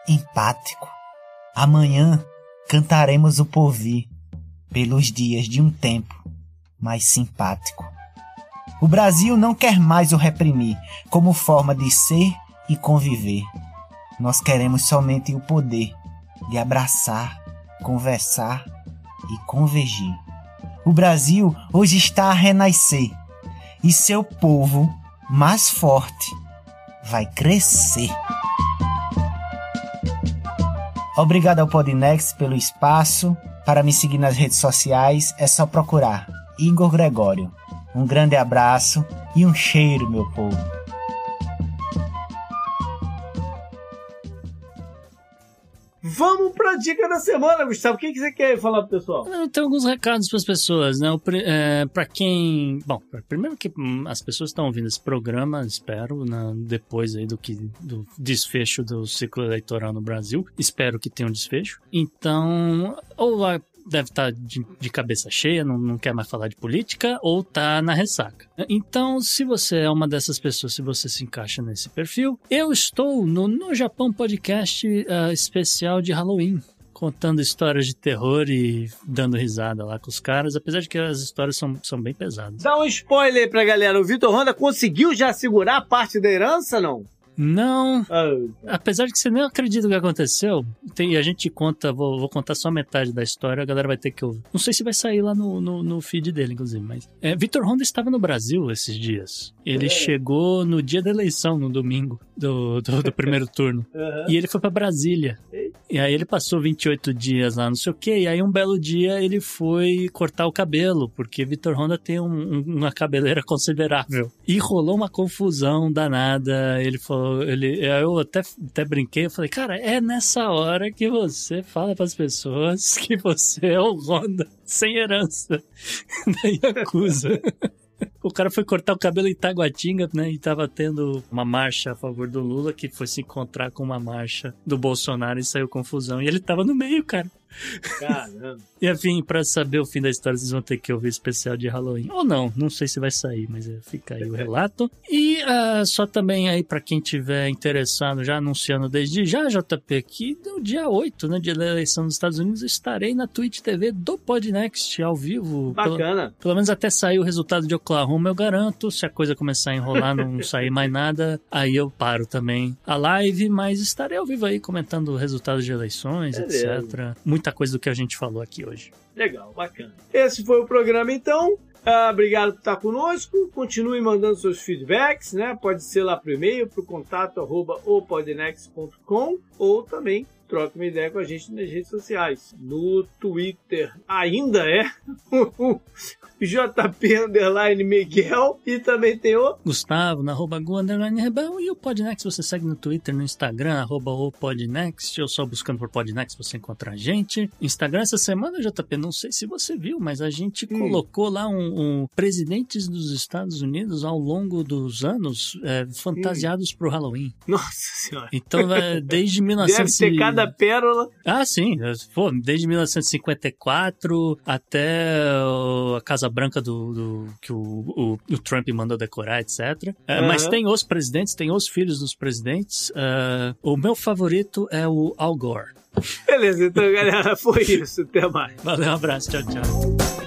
empático. Amanhã cantaremos o porvir pelos dias de um tempo mais simpático. O Brasil não quer mais o reprimir como forma de ser e conviver. Nós queremos somente o poder de abraçar, conversar e convergir. O Brasil hoje está a renascer e seu povo mais forte vai crescer. Obrigado ao Podnext pelo espaço. Para me seguir nas redes sociais é só procurar Igor Gregório. Um grande abraço e um cheiro, meu povo. Vamos pra dica da semana, Gustavo. O que, que você quer falar pro pessoal? Eu tenho alguns recados para as pessoas, né? É, para quem. Bom, primeiro que hum, as pessoas estão ouvindo esse programa, espero, né, depois aí do que do desfecho do ciclo eleitoral no Brasil. Espero que tenha um desfecho. Então, ou deve estar tá de, de cabeça cheia, não, não, quer mais falar de política, ou tá na ressaca. Então, se você é uma dessas pessoas, se você se encaixa nesse perfil, eu estou no No Japão Podcast uh, especial de Halloween contando histórias de terror e dando risada lá com os caras, apesar de que as histórias são, são bem pesadas. Dá um spoiler pra galera. O Vitor Honda conseguiu já segurar parte da herança, não? Não. Oh. Apesar de que você nem acredita o que aconteceu, tem, a gente conta, vou, vou, contar só metade da história, a galera vai ter que ouvir. Não sei se vai sair lá no, no, no feed dele, inclusive, mas. É, Vitor Honda estava no Brasil esses dias. Ele é. chegou no dia da eleição, no domingo do, do, do (laughs) primeiro turno. Uhum. E ele foi para Brasília. E aí ele passou 28 dias lá, não sei o quê. E aí um belo dia ele foi cortar o cabelo, porque Vitor Honda tem um, uma cabeleira (laughs) considerável. E rolou uma confusão danada. Ele falou, ele, eu até, até brinquei, eu falei, cara, é nessa hora que você fala para as pessoas (laughs) que você é o Honda sem herança (laughs) da Yakuza. O cara foi cortar o cabelo em Taguatinga, né? E tava tendo uma marcha a favor do Lula que foi se encontrar com uma marcha do Bolsonaro e saiu confusão. E ele tava no meio, cara. Caramba. e enfim, pra saber o fim da história, vocês vão ter que ouvir o especial de Halloween. Ou não, não sei se vai sair, mas é, fica aí o (laughs) relato. E uh, só também aí para quem tiver interessado, já anunciando desde já, JP, que no dia 8, né, dia da eleição dos Estados Unidos, estarei na Twitch TV do Podnext ao vivo. Bacana. Pelo, pelo menos até sair o resultado de Oklahoma, eu garanto. Se a coisa começar a enrolar, não (laughs) sair mais nada, aí eu paro também a live, mas estarei ao vivo aí comentando resultados de eleições, Beleza. etc. Muita muita coisa do que a gente falou aqui hoje. Legal, bacana. Esse foi o programa então. Uh, obrigado por estar conosco. Continue mandando seus feedbacks, né? Pode ser lá por e-mail, para o contato arroba ou também troca uma ideia com a gente nas redes sociais. No Twitter ainda é (laughs) JP Underline Miguel e também tem o Gustavo na arroba Gu Underline Rebel e o Podnext você segue no Twitter, no Instagram, arroba o Podnext, ou só buscando por Podnext você encontra a gente. Instagram essa semana, JP, não sei se você viu, mas a gente hum. colocou lá um, um, presidentes dos Estados Unidos ao longo dos anos é, fantasiados hum. pro Halloween. Nossa senhora. Então, é, desde 1900 (laughs) Deve ter cada cada pérola. Ah, sim. Pô, desde 1954 até a Casa Branca do, do que o, o, o, Trump mandou decorar, etc. É, uhum. Mas tem os presidentes, tem os filhos dos presidentes. Uh, o meu favorito é o Al Gore. Beleza, então, galera, (laughs) foi isso. Até mais. Valeu, um abraço. Tchau, tchau.